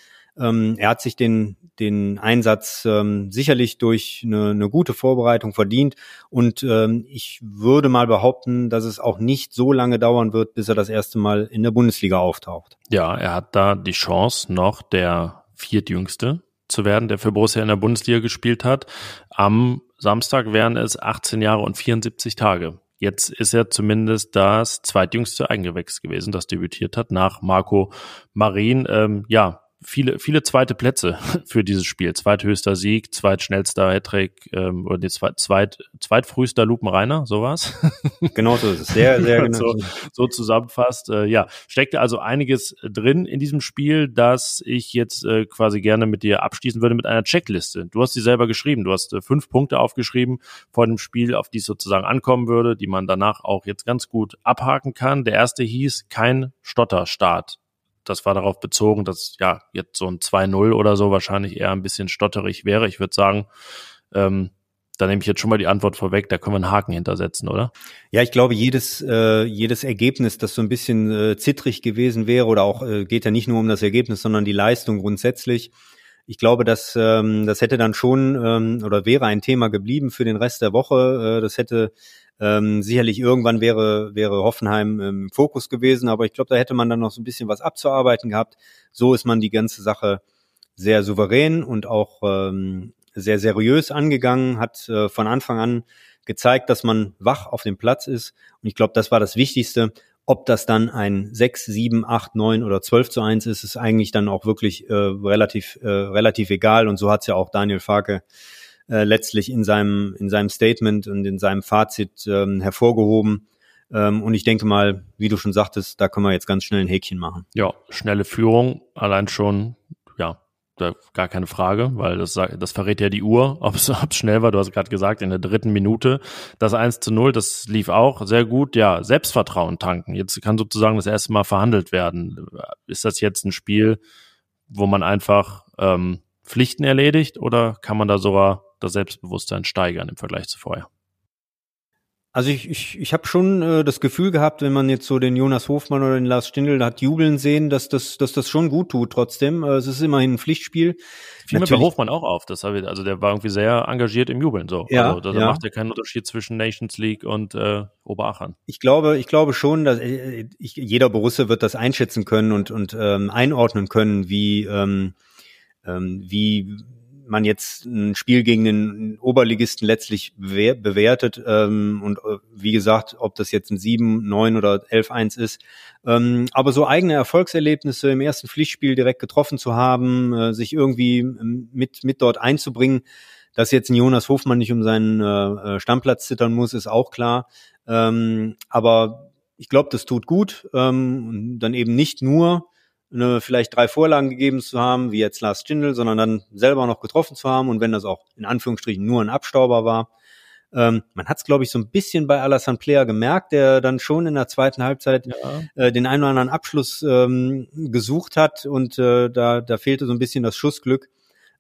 Ähm, er hat sich den den Einsatz ähm, sicherlich durch eine, eine gute Vorbereitung verdient. Und ähm, ich würde mal behaupten, dass es auch nicht so lange dauern wird, bis er das erste Mal in der Bundesliga auftaucht. Ja, er hat da die Chance, noch der viertjüngste zu werden, der für Borussia in der Bundesliga gespielt hat. Am Samstag wären es 18 Jahre und 74 Tage. Jetzt ist er zumindest das zweitjüngste Eigengewächs gewesen, das debütiert hat nach Marco Marin. Ähm, ja, viele, viele zweite Plätze [laughs] für dieses Spiel. Zweithöchster Sieg, zweitschnellster Hattrick ähm, oder die zweit, zweit, zweitfrühester Lupenreiner, sowas. [laughs] Genau so ist es. Sehr, sehr genau. so, so zusammenfasst. Äh, ja, steckt also einiges drin in diesem Spiel, das ich jetzt äh, quasi gerne mit dir abschließen würde mit einer Checkliste. Du hast sie selber geschrieben. Du hast äh, fünf Punkte aufgeschrieben vor dem Spiel, auf die es sozusagen ankommen würde, die man danach auch jetzt ganz gut abhaken kann. Der erste hieß kein Stotterstart das war darauf bezogen, dass ja jetzt so ein 2-0 oder so wahrscheinlich eher ein bisschen stotterig wäre. Ich würde sagen, ähm, da nehme ich jetzt schon mal die Antwort vorweg, da können wir einen Haken hintersetzen, oder? Ja, ich glaube, jedes, äh, jedes Ergebnis, das so ein bisschen äh, zittrig gewesen wäre, oder auch äh, geht ja nicht nur um das Ergebnis, sondern die Leistung grundsätzlich. Ich glaube, dass ähm, das hätte dann schon ähm, oder wäre ein Thema geblieben für den Rest der Woche. Äh, das hätte ähm, sicherlich irgendwann wäre, wäre Hoffenheim im Fokus gewesen, aber ich glaube, da hätte man dann noch so ein bisschen was abzuarbeiten gehabt. So ist man die ganze Sache sehr souverän und auch ähm, sehr seriös angegangen, hat äh, von Anfang an gezeigt, dass man wach auf dem Platz ist. Und ich glaube, das war das Wichtigste. Ob das dann ein 6, 7, 8, 9 oder 12 zu 1 ist, ist eigentlich dann auch wirklich äh, relativ, äh, relativ egal. Und so hat es ja auch Daniel Farke äh, letztlich in seinem, in seinem Statement und in seinem Fazit ähm, hervorgehoben. Ähm, und ich denke mal, wie du schon sagtest, da können wir jetzt ganz schnell ein Häkchen machen. Ja, schnelle Führung, allein schon, ja, da, gar keine Frage, weil das, das verrät ja die Uhr, [laughs] ob es schnell war. Du hast gerade gesagt, in der dritten Minute. Das 1 zu 0, das lief auch sehr gut. Ja, Selbstvertrauen tanken. Jetzt kann sozusagen das erste Mal verhandelt werden. Ist das jetzt ein Spiel, wo man einfach ähm, Pflichten erledigt oder kann man da sogar das Selbstbewusstsein steigern im Vergleich zu vorher. Also ich, ich, ich habe schon äh, das Gefühl gehabt, wenn man jetzt so den Jonas Hofmann oder den Lars Stindl hat jubeln sehen, dass das, dass das schon gut tut trotzdem. Äh, es ist immerhin ein Pflichtspiel. Fiel mir bei Hofmann auch auf, das habe ich, also der war irgendwie sehr engagiert im Jubeln so. Ja, also da ja. macht ja keinen Unterschied zwischen Nations League und äh, Oberachern. Ich glaube, ich glaube schon, dass äh, ich, jeder Borusse wird das einschätzen können und, und ähm, einordnen können, wie, ähm, ähm, wie man jetzt ein Spiel gegen den Oberligisten letztlich bewertet ähm, und äh, wie gesagt, ob das jetzt ein 7, 9 oder 11-1 ist. Ähm, aber so eigene Erfolgserlebnisse im ersten Pflichtspiel direkt getroffen zu haben, äh, sich irgendwie ähm, mit, mit dort einzubringen, dass jetzt ein Jonas Hofmann nicht um seinen äh, äh, Stammplatz zittern muss, ist auch klar. Ähm, aber ich glaube, das tut gut. Ähm, dann eben nicht nur eine, vielleicht drei Vorlagen gegeben zu haben, wie jetzt Lars Stindl, sondern dann selber noch getroffen zu haben und wenn das auch in Anführungsstrichen nur ein Abstauber war. Ähm, man hat es, glaube ich, so ein bisschen bei Alassane Player gemerkt, der dann schon in der zweiten Halbzeit ja. äh, den einen oder anderen Abschluss ähm, gesucht hat und äh, da, da fehlte so ein bisschen das Schussglück.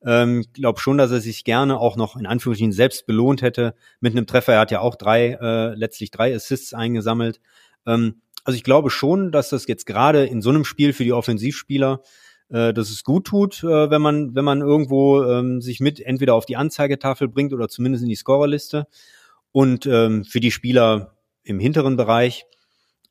Ähm, glaube schon, dass er sich gerne auch noch in Anführungsstrichen selbst belohnt hätte mit einem Treffer. Er hat ja auch drei, äh, letztlich drei Assists eingesammelt. Ähm, also ich glaube schon, dass das jetzt gerade in so einem Spiel für die Offensivspieler, äh, dass es gut tut, äh, wenn man, wenn man irgendwo ähm, sich mit entweder auf die Anzeigetafel bringt oder zumindest in die Scorerliste. Und ähm, für die Spieler im hinteren Bereich,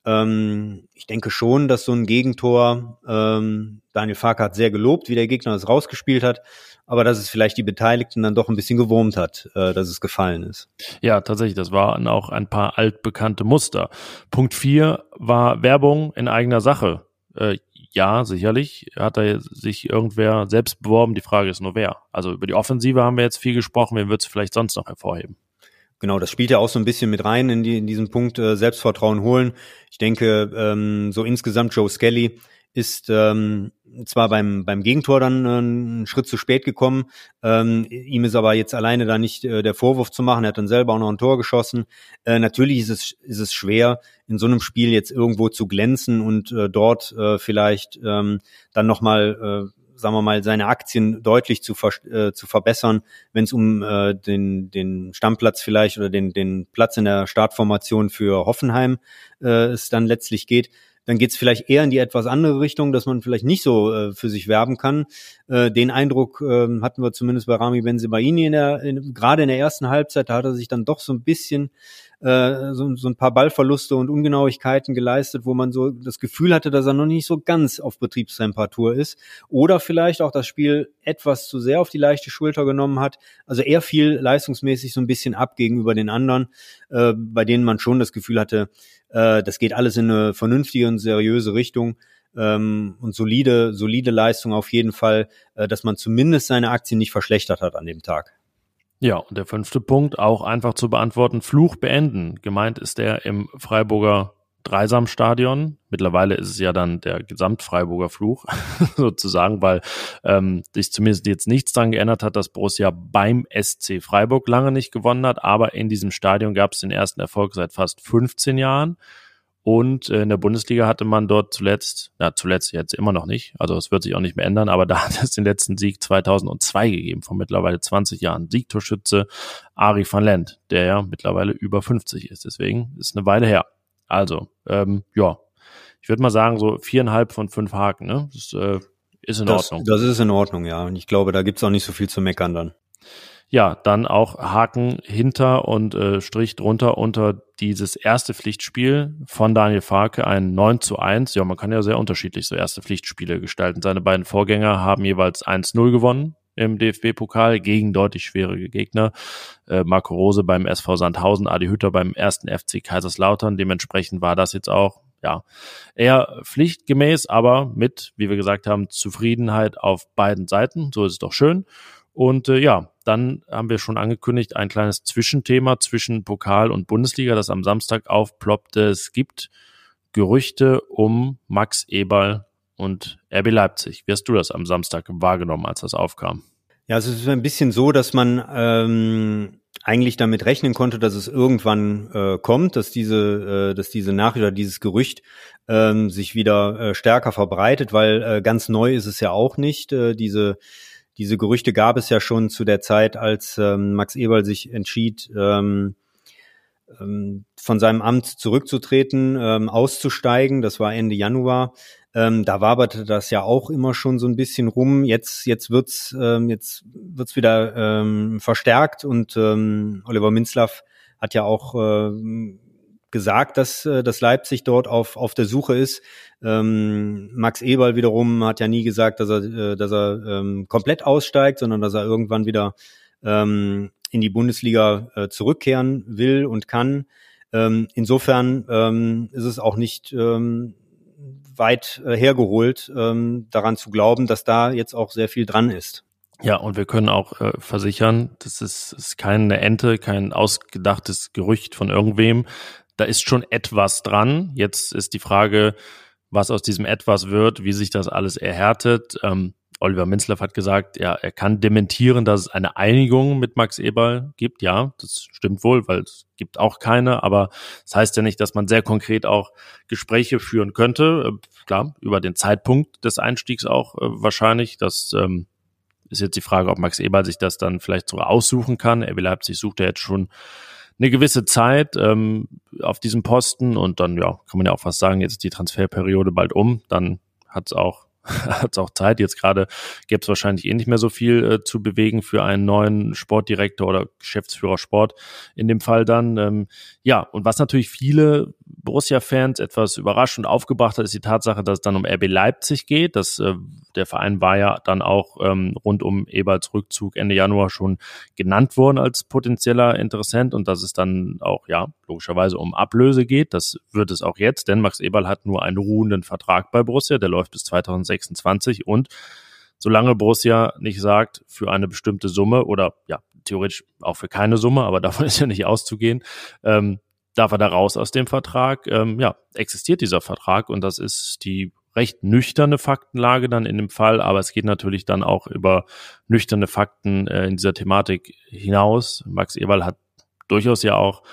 ähm, ich denke schon, dass so ein Gegentor, ähm, Daniel Fark hat sehr gelobt, wie der Gegner das rausgespielt hat, aber dass es vielleicht die Beteiligten dann doch ein bisschen gewurmt hat, äh, dass es gefallen ist. Ja, tatsächlich, das waren auch ein paar altbekannte Muster. Punkt vier war Werbung in eigener Sache. Äh, ja, sicherlich hat da sich irgendwer selbst beworben. Die Frage ist nur wer. Also über die Offensive haben wir jetzt viel gesprochen. Wen würdest du vielleicht sonst noch hervorheben? Genau, das spielt ja auch so ein bisschen mit rein in, die, in diesen Punkt äh, Selbstvertrauen holen. Ich denke, ähm, so insgesamt Joe Skelly ist ähm, zwar beim, beim Gegentor dann äh, einen Schritt zu spät gekommen, ähm, ihm ist aber jetzt alleine da nicht äh, der Vorwurf zu machen, er hat dann selber auch noch ein Tor geschossen. Äh, natürlich ist es, ist es schwer, in so einem Spiel jetzt irgendwo zu glänzen und äh, dort äh, vielleicht ähm, dann nochmal, äh, sagen wir mal, seine Aktien deutlich zu, ver äh, zu verbessern, wenn es um äh, den, den Stammplatz vielleicht oder den, den Platz in der Startformation für Hoffenheim äh, es dann letztlich geht dann geht es vielleicht eher in die etwas andere Richtung, dass man vielleicht nicht so äh, für sich werben kann. Äh, den Eindruck äh, hatten wir zumindest bei Rami Benzebaini in der, in, gerade in der ersten Halbzeit, da hat er sich dann doch so ein bisschen äh, so, so ein paar Ballverluste und Ungenauigkeiten geleistet, wo man so das Gefühl hatte, dass er noch nicht so ganz auf Betriebstemperatur ist. Oder vielleicht auch das Spiel etwas zu sehr auf die leichte Schulter genommen hat. Also er fiel leistungsmäßig so ein bisschen ab gegenüber den anderen, äh, bei denen man schon das Gefühl hatte, äh, das geht alles in eine vernünftige und seriöse Richtung. Ähm, und solide, solide Leistung auf jeden Fall, äh, dass man zumindest seine Aktien nicht verschlechtert hat an dem Tag. Ja, und der fünfte Punkt, auch einfach zu beantworten, Fluch beenden. Gemeint ist der im Freiburger Dreisamstadion. Mittlerweile ist es ja dann der Gesamtfreiburger Fluch [laughs] sozusagen, weil ähm, sich zumindest jetzt nichts daran geändert hat, dass Borussia beim SC Freiburg lange nicht gewonnen hat, aber in diesem Stadion gab es den ersten Erfolg seit fast 15 Jahren. Und äh, in der Bundesliga hatte man dort zuletzt, ja zuletzt jetzt immer noch nicht, also es wird sich auch nicht mehr ändern, aber [laughs] da hat es den letzten Sieg 2002 gegeben, von mittlerweile 20 Jahren. Siegtorschütze Ari van Lent, der ja mittlerweile über 50 ist, deswegen ist eine Weile her. Also, ähm, ja, ich würde mal sagen, so viereinhalb von fünf Haken, ne? Das äh, ist in das, Ordnung. Das ist in Ordnung, ja. Und ich glaube, da gibt's auch nicht so viel zu meckern dann ja, dann auch Haken hinter und äh, Strich drunter unter dieses erste Pflichtspiel von Daniel Farke, ein 9 zu 1. Ja, man kann ja sehr unterschiedlich so erste Pflichtspiele gestalten. Seine beiden Vorgänger haben jeweils 1-0 gewonnen im DFB-Pokal gegen deutlich schwierige Gegner. Äh, Marco Rose beim SV Sandhausen, Adi Hütter beim ersten FC Kaiserslautern. Dementsprechend war das jetzt auch ja, eher pflichtgemäß, aber mit, wie wir gesagt haben, Zufriedenheit auf beiden Seiten. So ist es doch schön. Und äh, ja, dann haben wir schon angekündigt, ein kleines Zwischenthema zwischen Pokal und Bundesliga, das am Samstag aufploppte. Es gibt Gerüchte um Max Eberl und RB Leipzig. Wie hast du das am Samstag wahrgenommen, als das aufkam? Ja, es ist ein bisschen so, dass man ähm, eigentlich damit rechnen konnte, dass es irgendwann äh, kommt, dass diese, äh, dass diese Nachricht oder dieses Gerücht ähm, sich wieder äh, stärker verbreitet, weil äh, ganz neu ist es ja auch nicht. Äh, diese diese Gerüchte gab es ja schon zu der Zeit, als ähm, Max Eberl sich entschied, ähm, ähm, von seinem Amt zurückzutreten, ähm, auszusteigen. Das war Ende Januar. Ähm, da waberte das ja auch immer schon so ein bisschen rum. Jetzt, jetzt wird's, ähm, jetzt wird's wieder ähm, verstärkt und ähm, Oliver Minzlaff hat ja auch äh, gesagt, dass, äh, dass Leipzig dort auf, auf der Suche ist. Ähm, Max Eberl wiederum hat ja nie gesagt, dass er, äh, dass er ähm, komplett aussteigt, sondern dass er irgendwann wieder ähm, in die Bundesliga äh, zurückkehren will und kann. Ähm, insofern ähm, ist es auch nicht ähm, weit äh, hergeholt, ähm, daran zu glauben, dass da jetzt auch sehr viel dran ist. Ja, und wir können auch äh, versichern, das ist, ist keine Ente, kein ausgedachtes Gerücht von irgendwem, da ist schon etwas dran. Jetzt ist die Frage, was aus diesem etwas wird, wie sich das alles erhärtet. Ähm, Oliver Minzlaff hat gesagt, ja, er kann dementieren, dass es eine Einigung mit Max Eberl gibt. Ja, das stimmt wohl, weil es gibt auch keine, aber das heißt ja nicht, dass man sehr konkret auch Gespräche führen könnte. Äh, klar, über den Zeitpunkt des Einstiegs auch äh, wahrscheinlich. Das ähm, ist jetzt die Frage, ob Max Eberl sich das dann vielleicht sogar aussuchen kann. RB Leipzig sucht ja jetzt schon eine gewisse Zeit ähm, auf diesem Posten und dann, ja, kann man ja auch fast sagen, jetzt ist die Transferperiode bald um, dann hat es auch [laughs] hat es auch Zeit. Jetzt gerade gäbe es wahrscheinlich eh nicht mehr so viel äh, zu bewegen für einen neuen Sportdirektor oder Geschäftsführer Sport in dem Fall dann. Ähm, ja, und was natürlich viele Borussia-Fans etwas überrascht und aufgebracht hat, ist die Tatsache, dass es dann um RB Leipzig geht. Das, äh, der Verein war ja dann auch ähm, rund um Eberts Rückzug Ende Januar schon genannt worden als potenzieller Interessent und dass es dann auch, ja, logischerweise um Ablöse geht. Das wird es auch jetzt, denn Max Eberl hat nur einen ruhenden Vertrag bei Borussia, der läuft bis 2026 und solange Borussia nicht sagt, für eine bestimmte Summe oder ja, theoretisch auch für keine Summe, aber [laughs] davon ist ja nicht auszugehen, ähm, darf er da raus aus dem Vertrag. Ähm, ja, existiert dieser Vertrag und das ist die recht nüchterne Faktenlage dann in dem Fall, aber es geht natürlich dann auch über nüchterne Fakten äh, in dieser Thematik hinaus. Max Eberl hat durchaus ja auch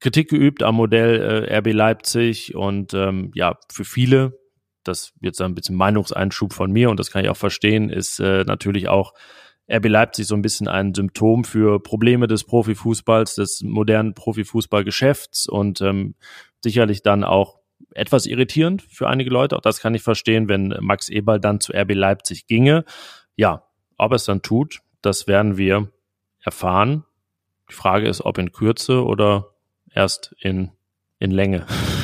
Kritik geübt am Modell äh, RB Leipzig und ähm, ja, für viele, das jetzt ein bisschen Meinungseinschub von mir und das kann ich auch verstehen, ist äh, natürlich auch RB Leipzig so ein bisschen ein Symptom für Probleme des Profifußballs, des modernen Profifußballgeschäfts und ähm, sicherlich dann auch etwas irritierend für einige Leute. Auch das kann ich verstehen, wenn Max Eberl dann zu RB Leipzig ginge. Ja, ob er es dann tut, das werden wir erfahren. Die Frage ist, ob in Kürze oder erst in, in Länge. [laughs]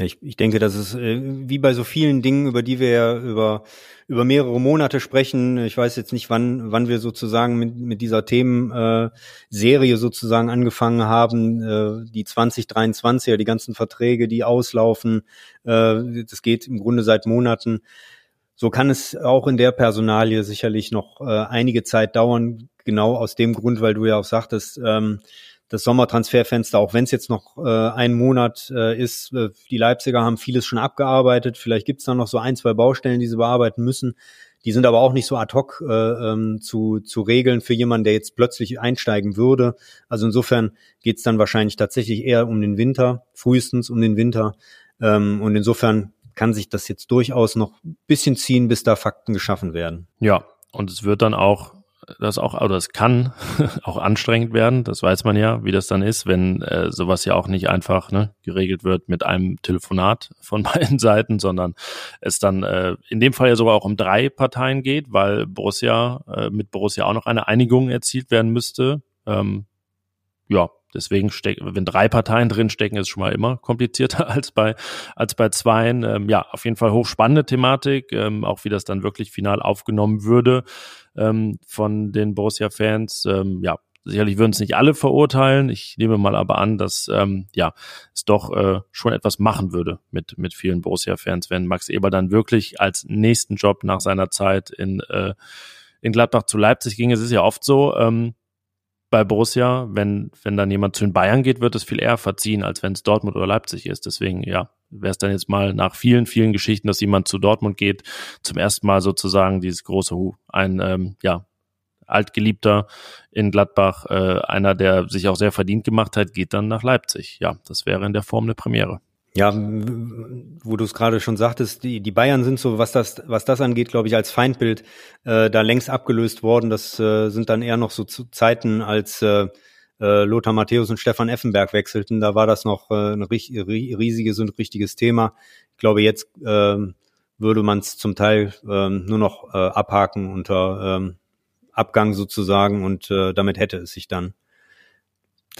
Ja, ich, ich denke, das ist äh, wie bei so vielen Dingen, über die wir ja über, über mehrere Monate sprechen. Ich weiß jetzt nicht, wann, wann wir sozusagen mit, mit dieser Themenserie äh, sozusagen angefangen haben. Äh, die 2023er, die ganzen Verträge, die auslaufen. Äh, das geht im Grunde seit Monaten. So kann es auch in der Personalie sicherlich noch äh, einige Zeit dauern. Genau aus dem Grund, weil du ja auch sagtest, ähm, das Sommertransferfenster, auch wenn es jetzt noch äh, ein Monat äh, ist, äh, die Leipziger haben vieles schon abgearbeitet. Vielleicht gibt es dann noch so ein, zwei Baustellen, die sie bearbeiten müssen. Die sind aber auch nicht so ad hoc äh, ähm, zu, zu regeln für jemanden, der jetzt plötzlich einsteigen würde. Also insofern geht es dann wahrscheinlich tatsächlich eher um den Winter, frühestens um den Winter. Ähm, und insofern kann sich das jetzt durchaus noch ein bisschen ziehen, bis da Fakten geschaffen werden. Ja, und es wird dann auch das auch, oder es kann [laughs] auch anstrengend werden, das weiß man ja, wie das dann ist, wenn äh, sowas ja auch nicht einfach ne, geregelt wird mit einem Telefonat von [laughs] beiden Seiten, sondern es dann äh, in dem Fall ja sogar auch um drei Parteien geht, weil Borussia äh, mit Borussia auch noch eine Einigung erzielt werden müsste. Ähm, ja, Deswegen steck, wenn drei Parteien drinstecken, ist schon mal immer komplizierter [laughs] als bei als bei zweien. Ähm, ja, auf jeden Fall hochspannende Thematik, ähm, auch wie das dann wirklich final aufgenommen würde ähm, von den Borussia-Fans. Ähm, ja, sicherlich würden es nicht alle verurteilen. Ich nehme mal aber an, dass ähm, ja es doch äh, schon etwas machen würde mit mit vielen Borussia-Fans, wenn Max Eber dann wirklich als nächsten Job nach seiner Zeit in äh, in Gladbach zu Leipzig ging. Es ist ja oft so. Ähm, bei Borussia, wenn, wenn dann jemand zu den Bayern geht, wird es viel eher verziehen, als wenn es Dortmund oder Leipzig ist. Deswegen, ja, wäre es dann jetzt mal nach vielen, vielen Geschichten, dass jemand zu Dortmund geht, zum ersten Mal sozusagen dieses große Hu. Ein, ähm, ja, altgeliebter in Gladbach, äh, einer, der sich auch sehr verdient gemacht hat, geht dann nach Leipzig. Ja, das wäre in der Form eine Premiere. Ja, wo du es gerade schon sagtest, die, die Bayern sind so, was das, was das angeht, glaube ich, als Feindbild äh, da längst abgelöst worden. Das äh, sind dann eher noch so zu Zeiten, als äh, äh, Lothar Matthäus und Stefan Effenberg wechselten. Da war das noch äh, ein riesiges und richtiges Thema. Ich glaube, jetzt äh, würde man es zum Teil äh, nur noch äh, abhaken unter äh, Abgang sozusagen und äh, damit hätte es sich dann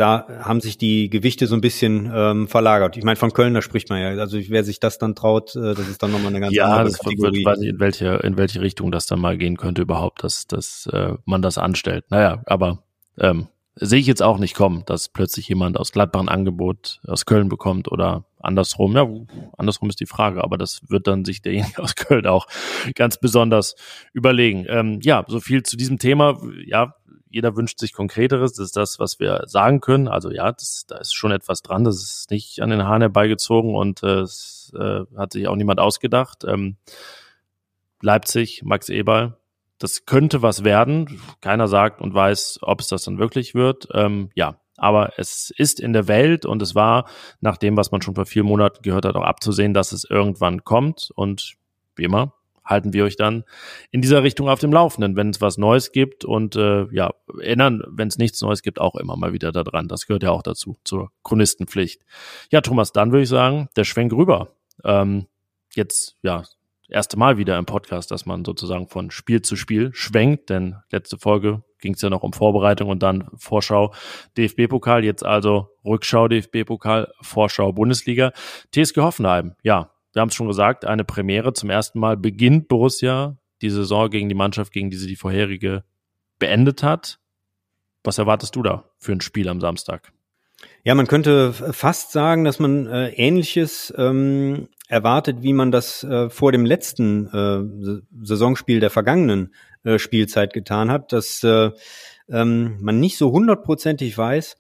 da haben sich die Gewichte so ein bisschen ähm, verlagert. Ich meine, von Köln, da spricht man ja. Also wer sich das dann traut, äh, das ist dann nochmal eine ganz ja, andere das Kategorie. Wird, weiß nicht, in welche, in welche Richtung das dann mal gehen könnte überhaupt, dass, dass äh, man das anstellt. Naja, aber ähm, sehe ich jetzt auch nicht kommen, dass plötzlich jemand aus Gladbach ein Angebot aus Köln bekommt oder andersrum. Ja, andersrum ist die Frage, aber das wird dann sich derjenige [laughs] aus Köln auch ganz besonders überlegen. Ähm, ja, so viel zu diesem Thema. Ja, jeder wünscht sich Konkreteres. Das ist das, was wir sagen können. Also ja, das, da ist schon etwas dran. Das ist nicht an den Haaren herbeigezogen und äh, es äh, hat sich auch niemand ausgedacht. Ähm, Leipzig, Max Eberl, das könnte was werden. Keiner sagt und weiß, ob es das dann wirklich wird. Ähm, ja, aber es ist in der Welt und es war nach dem, was man schon vor vier Monaten gehört hat, auch abzusehen, dass es irgendwann kommt. Und wie immer, halten wir euch dann in dieser Richtung auf dem Laufenden, wenn es was Neues gibt und äh, ja, erinnern, wenn es nichts Neues gibt, auch immer mal wieder daran. Das gehört ja auch dazu, zur Chronistenpflicht. Ja, Thomas, dann würde ich sagen, der Schwenk rüber. Ähm, jetzt, ja, erste Mal wieder im Podcast, dass man sozusagen von Spiel zu Spiel schwenkt, denn letzte Folge ging es ja noch um Vorbereitung und dann Vorschau DFB-Pokal, jetzt also Rückschau DFB-Pokal, Vorschau Bundesliga. TSG Hoffenheim, ja, wir haben es schon gesagt, eine Premiere. Zum ersten Mal beginnt Borussia die Saison gegen die Mannschaft, gegen die sie die vorherige beendet hat. Was erwartest du da für ein Spiel am Samstag? Ja, man könnte fast sagen, dass man äh, Ähnliches ähm, erwartet, wie man das äh, vor dem letzten äh, Saisonspiel der vergangenen äh, Spielzeit getan hat, dass äh, ähm, man nicht so hundertprozentig weiß,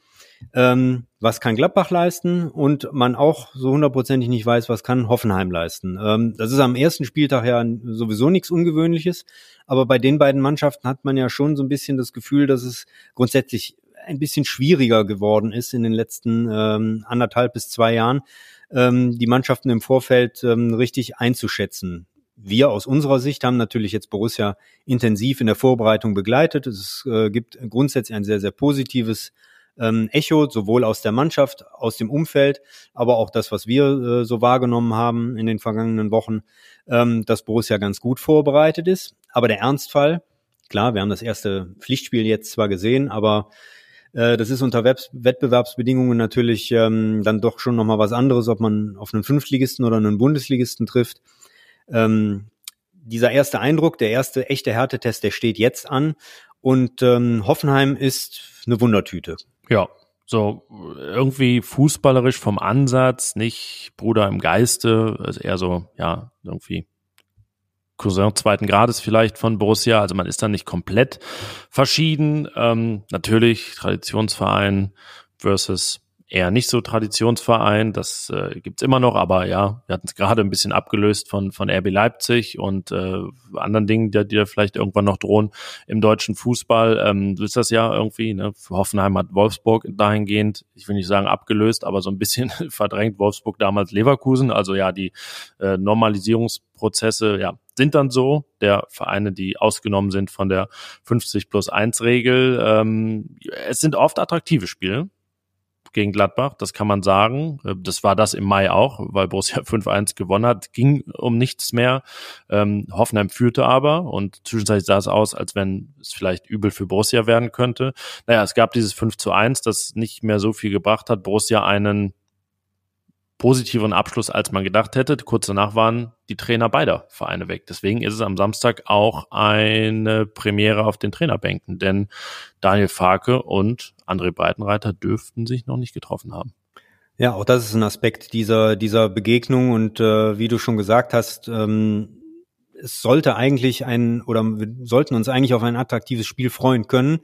ähm, was kann Gladbach leisten und man auch so hundertprozentig nicht weiß, was kann Hoffenheim leisten. Ähm, das ist am ersten Spieltag ja sowieso nichts Ungewöhnliches, aber bei den beiden Mannschaften hat man ja schon so ein bisschen das Gefühl, dass es grundsätzlich ein bisschen schwieriger geworden ist in den letzten ähm, anderthalb bis zwei Jahren, ähm, die Mannschaften im Vorfeld ähm, richtig einzuschätzen. Wir aus unserer Sicht haben natürlich jetzt Borussia intensiv in der Vorbereitung begleitet. Es äh, gibt grundsätzlich ein sehr, sehr positives ähm, Echo, sowohl aus der Mannschaft, aus dem Umfeld, aber auch das, was wir äh, so wahrgenommen haben in den vergangenen Wochen, ähm, dass Borussia ganz gut vorbereitet ist. Aber der Ernstfall, klar, wir haben das erste Pflichtspiel jetzt zwar gesehen, aber äh, das ist unter Wettbewerbsbedingungen natürlich ähm, dann doch schon nochmal was anderes, ob man auf einen Fünftligisten oder einen Bundesligisten trifft. Ähm, dieser erste Eindruck, der erste echte Härtetest, der steht jetzt an. Und ähm, Hoffenheim ist eine Wundertüte. Ja, so irgendwie fußballerisch vom Ansatz, nicht Bruder im Geiste, ist eher so, ja, irgendwie Cousin zweiten Grades vielleicht von Borussia. Also man ist dann nicht komplett verschieden. Ähm, natürlich Traditionsverein versus eher nicht so Traditionsverein. Das äh, gibt's immer noch, aber ja, wir hatten es gerade ein bisschen abgelöst von, von RB Leipzig und äh, anderen Dingen, die, die da vielleicht irgendwann noch drohen im deutschen Fußball. Ähm, du ist das ja irgendwie, ne? Hoffenheim hat Wolfsburg dahingehend, ich will nicht sagen abgelöst, aber so ein bisschen [laughs] verdrängt Wolfsburg damals Leverkusen. Also ja, die äh, Normalisierungsprozesse, ja, sind dann so, der Vereine, die ausgenommen sind von der 50 plus 1 Regel. Ähm, es sind oft attraktive Spiele gegen Gladbach, das kann man sagen. Äh, das war das im Mai auch, weil Borussia [laughs] 5-1 gewonnen hat, ging um nichts mehr. Ähm, Hoffenheim führte aber und zwischenzeitlich sah es aus, als wenn es vielleicht übel für Borussia werden könnte. Naja, es gab dieses 5 zu 1, das nicht mehr so viel gebracht hat. Borussia einen positiveren Abschluss, als man gedacht hätte. Kurz danach waren die Trainer beider Vereine weg. Deswegen ist es am Samstag auch eine Premiere auf den Trainerbänken, denn Daniel Farke und André Breitenreiter dürften sich noch nicht getroffen haben. Ja, auch das ist ein Aspekt dieser, dieser Begegnung und äh, wie du schon gesagt hast, ähm, es sollte eigentlich ein oder wir sollten uns eigentlich auf ein attraktives Spiel freuen können.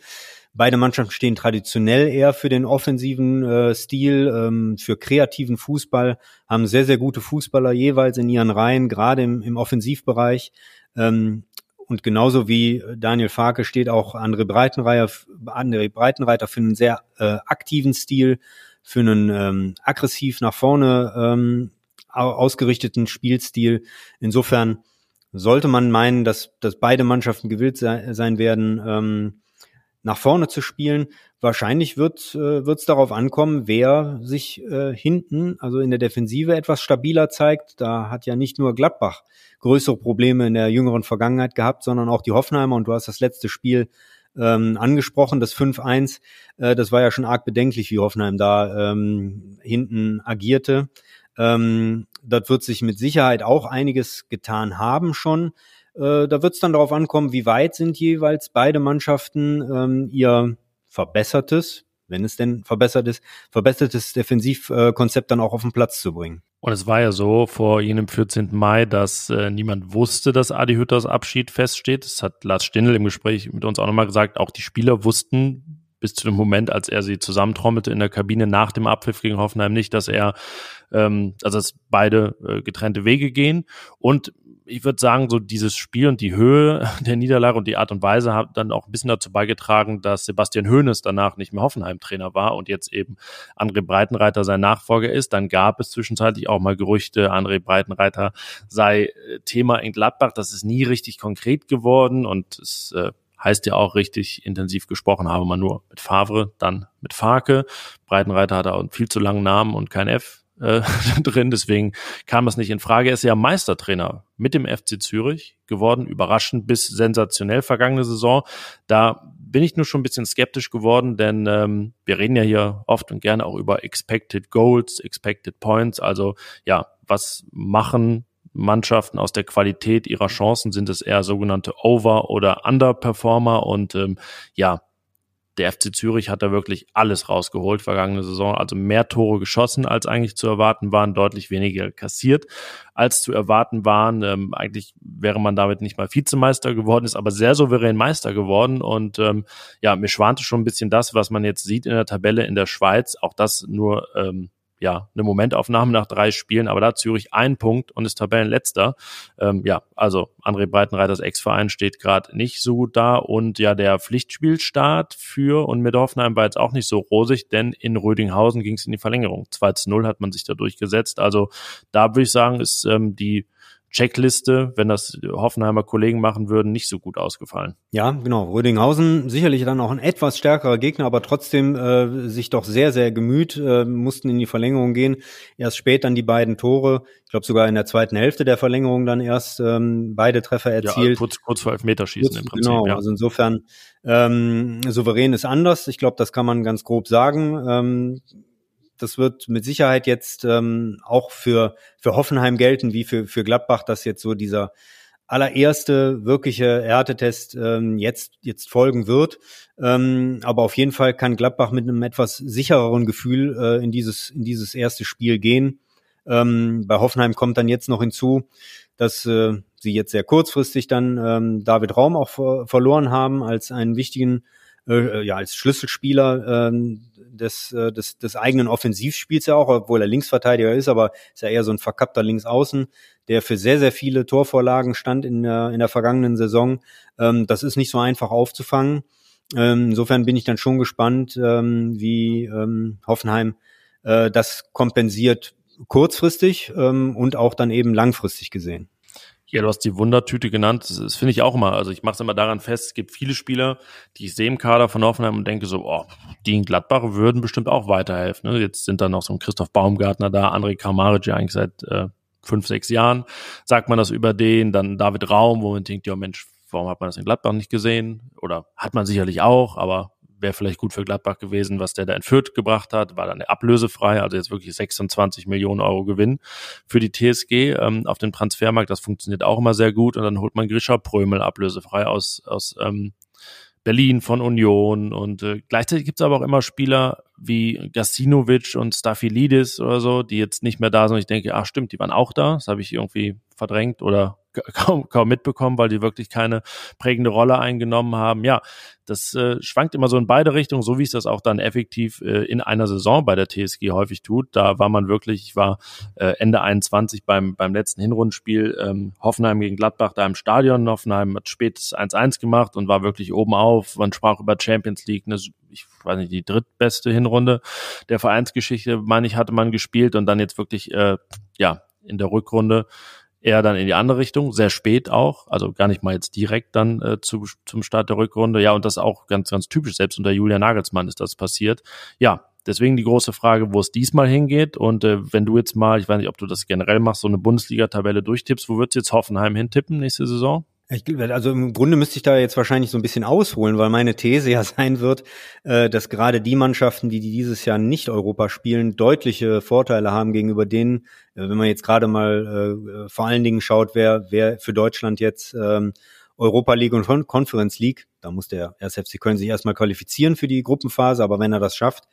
Beide Mannschaften stehen traditionell eher für den offensiven äh, Stil, ähm, für kreativen Fußball, haben sehr, sehr gute Fußballer jeweils in ihren Reihen, gerade im, im Offensivbereich. Ähm, und genauso wie Daniel Farke steht auch André Breitenreiter, André Breitenreiter für einen sehr äh, aktiven Stil, für einen ähm, aggressiv nach vorne ähm, ausgerichteten Spielstil. Insofern sollte man meinen, dass, dass beide Mannschaften gewillt sei, sein werden, ähm, nach vorne zu spielen. Wahrscheinlich wird äh, es darauf ankommen, wer sich äh, hinten, also in der Defensive, etwas stabiler zeigt. Da hat ja nicht nur Gladbach größere Probleme in der jüngeren Vergangenheit gehabt, sondern auch die Hoffenheimer. Und du hast das letzte Spiel ähm, angesprochen, das 5-1. Äh, das war ja schon arg bedenklich, wie Hoffenheim da ähm, hinten agierte. Ähm, dort wird sich mit Sicherheit auch einiges getan haben schon. Äh, da wird es dann darauf ankommen, wie weit sind jeweils beide Mannschaften ähm, ihr verbessertes, wenn es denn verbessert ist, verbessertes Defensivkonzept dann auch auf den Platz zu bringen. Und es war ja so vor jenem 14. Mai, dass äh, niemand wusste, dass Adi Hütters Abschied feststeht. Das hat Lars Stindl im Gespräch mit uns auch nochmal gesagt. Auch die Spieler wussten bis zu dem Moment, als er sie zusammentrommelte in der Kabine nach dem Abpfiff gegen Hoffenheim nicht, dass er, ähm, also dass beide äh, getrennte Wege gehen. Und ich würde sagen, so dieses Spiel und die Höhe [laughs] der Niederlage und die Art und Weise hat dann auch ein bisschen dazu beigetragen, dass Sebastian Hoeneß danach nicht mehr Hoffenheim-Trainer war und jetzt eben André Breitenreiter sein Nachfolger ist. Dann gab es zwischenzeitlich auch mal Gerüchte, André Breitenreiter sei äh, Thema in Gladbach. Das ist nie richtig konkret geworden und es äh, heißt ja auch richtig intensiv gesprochen habe man nur mit Favre, dann mit Farke. Breitenreiter hat auch einen viel zu langen Namen und kein F äh, [laughs] drin, deswegen kam es nicht in Frage. Er ist ja Meistertrainer mit dem FC Zürich geworden, überraschend bis sensationell vergangene Saison. Da bin ich nur schon ein bisschen skeptisch geworden, denn ähm, wir reden ja hier oft und gerne auch über Expected Goals, Expected Points. Also ja, was machen Mannschaften aus der Qualität ihrer Chancen? Sind es eher sogenannte Over- oder Underperformer? Und ähm, ja, der FC Zürich hat da wirklich alles rausgeholt vergangene Saison. Also mehr Tore geschossen, als eigentlich zu erwarten waren, deutlich weniger kassiert, als zu erwarten waren. Ähm, eigentlich wäre man damit nicht mal Vizemeister geworden, ist aber sehr souverän Meister geworden. Und ähm, ja, mir schwante schon ein bisschen das, was man jetzt sieht in der Tabelle in der Schweiz. Auch das nur ähm, ja, eine Momentaufnahme nach drei Spielen, aber da Zürich einen Punkt und ist Tabellenletzter. Ähm, ja, also André Breitenreiters Ex-Verein steht gerade nicht so gut da und ja, der Pflichtspielstart für und mit Hoffenheim war jetzt auch nicht so rosig, denn in Rödinghausen ging es in die Verlängerung. 2 zu 0 hat man sich da durchgesetzt. Also da würde ich sagen, ist ähm, die Checkliste, wenn das Hoffenheimer Kollegen machen würden, nicht so gut ausgefallen. Ja, genau. Rödinghausen sicherlich dann auch ein etwas stärkerer Gegner, aber trotzdem äh, sich doch sehr, sehr gemüht, äh, mussten in die Verlängerung gehen. Erst spät dann die beiden Tore, ich glaube sogar in der zweiten Hälfte der Verlängerung dann erst ähm, beide Treffer erzielt. Ja, kurz, kurz vor Elfmeterschießen kurz, im Prinzip. Genau, ja. also insofern ähm, souverän ist anders. Ich glaube, das kann man ganz grob sagen. Ähm, das wird mit Sicherheit jetzt ähm, auch für, für Hoffenheim gelten, wie für, für Gladbach, dass jetzt so dieser allererste wirkliche Härtetest ähm, jetzt, jetzt folgen wird. Ähm, aber auf jeden Fall kann Gladbach mit einem etwas sichereren Gefühl äh, in, dieses, in dieses erste Spiel gehen. Ähm, bei Hoffenheim kommt dann jetzt noch hinzu, dass äh, sie jetzt sehr kurzfristig dann ähm, David Raum auch ver verloren haben als einen wichtigen äh, ja als Schlüsselspieler äh, des, äh, des, des eigenen Offensivspiels ja auch, obwohl er Linksverteidiger ist, aber ist ja eher so ein verkappter Linksaußen, der für sehr, sehr viele Torvorlagen stand in der, in der vergangenen Saison. Ähm, das ist nicht so einfach aufzufangen. Ähm, insofern bin ich dann schon gespannt, ähm, wie ähm, Hoffenheim äh, das kompensiert kurzfristig ähm, und auch dann eben langfristig gesehen. Ja, du hast die Wundertüte genannt. Das, das finde ich auch immer. Also ich mache es immer daran fest, es gibt viele Spieler, die ich sehe im Kader von Hoffenheim und denke so, oh, die in Gladbach würden bestimmt auch weiterhelfen. Ne? Jetzt sind da noch so ein Christoph Baumgartner da, André Kramaric ja eigentlich seit äh, fünf, sechs Jahren. Sagt man das über den, dann David Raum, wo man denkt, ja Mensch, warum hat man das in Gladbach nicht gesehen? Oder hat man sicherlich auch, aber wäre vielleicht gut für Gladbach gewesen, was der da in Fürth gebracht hat, war dann ablösefrei, also jetzt wirklich 26 Millionen Euro Gewinn für die TSG ähm, auf dem Transfermarkt. Das funktioniert auch immer sehr gut und dann holt man Grisha Prömel ablösefrei aus, aus ähm, Berlin von Union und äh, gleichzeitig gibt es aber auch immer Spieler wie Gastinovic und Stafilidis oder so, die jetzt nicht mehr da sind. Ich denke, ach stimmt, die waren auch da. Das habe ich irgendwie verdrängt oder [laughs] kaum, kaum mitbekommen, weil die wirklich keine prägende Rolle eingenommen haben. Ja, das äh, schwankt immer so in beide Richtungen, so wie es das auch dann effektiv äh, in einer Saison bei der TSG häufig tut. Da war man wirklich, ich war äh, Ende 21 beim, beim letzten Hinrundenspiel ähm, Hoffenheim gegen Gladbach da im Stadion. Hoffenheim hat spät 1-1 gemacht und war wirklich oben auf. Man sprach über Champions League, eine, ich weiß nicht, die drittbeste Hinrunde der Vereinsgeschichte, meine ich, hatte man gespielt und dann jetzt wirklich, äh, ja, in der Rückrunde eher dann in die andere Richtung, sehr spät auch, also gar nicht mal jetzt direkt dann äh, zu, zum Start der Rückrunde. Ja, und das auch ganz, ganz typisch, selbst unter Julian Nagelsmann ist das passiert. Ja, deswegen die große Frage, wo es diesmal hingeht. Und äh, wenn du jetzt mal, ich weiß nicht, ob du das generell machst, so eine Bundesliga-Tabelle durchtippst, wo wird jetzt Hoffenheim hintippen nächste Saison? Ich, also im Grunde müsste ich da jetzt wahrscheinlich so ein bisschen ausholen, weil meine These ja [laughs] sein wird, äh, dass gerade die Mannschaften, die dieses Jahr nicht Europa spielen, deutliche Vorteile haben gegenüber denen, äh, wenn man jetzt gerade mal äh, vor allen Dingen schaut, wer, wer für Deutschland jetzt ähm, Europa League und Conference League, da muss der 1. FC Köln sich erstmal qualifizieren für die Gruppenphase, aber wenn er das schafft,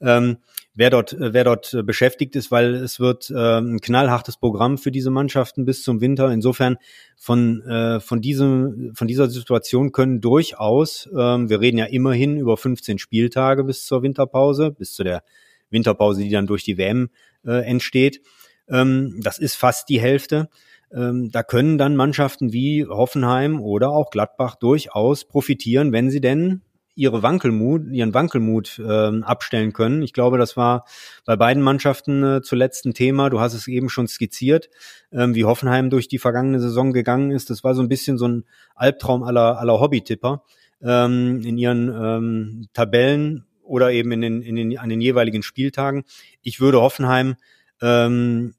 ähm, wer dort, äh, wer dort äh, beschäftigt ist, weil es wird äh, ein knallhartes Programm für diese Mannschaften bis zum Winter. Insofern von, äh, von, diesem, von dieser Situation können durchaus, ähm, wir reden ja immerhin über 15 Spieltage bis zur Winterpause, bis zu der Winterpause, die dann durch die WM äh, entsteht. Ähm, das ist fast die Hälfte. Ähm, da können dann Mannschaften wie Hoffenheim oder auch Gladbach durchaus profitieren, wenn sie denn ihre Wankelmut, ihren Wankelmut äh, abstellen können. Ich glaube, das war bei beiden Mannschaften äh, zuletzt ein Thema. Du hast es eben schon skizziert, ähm, wie Hoffenheim durch die vergangene Saison gegangen ist. Das war so ein bisschen so ein Albtraum aller, aller Hobbytipper ähm, in ihren ähm, Tabellen oder eben in den, in den, an den jeweiligen Spieltagen. Ich würde Hoffenheim ähm,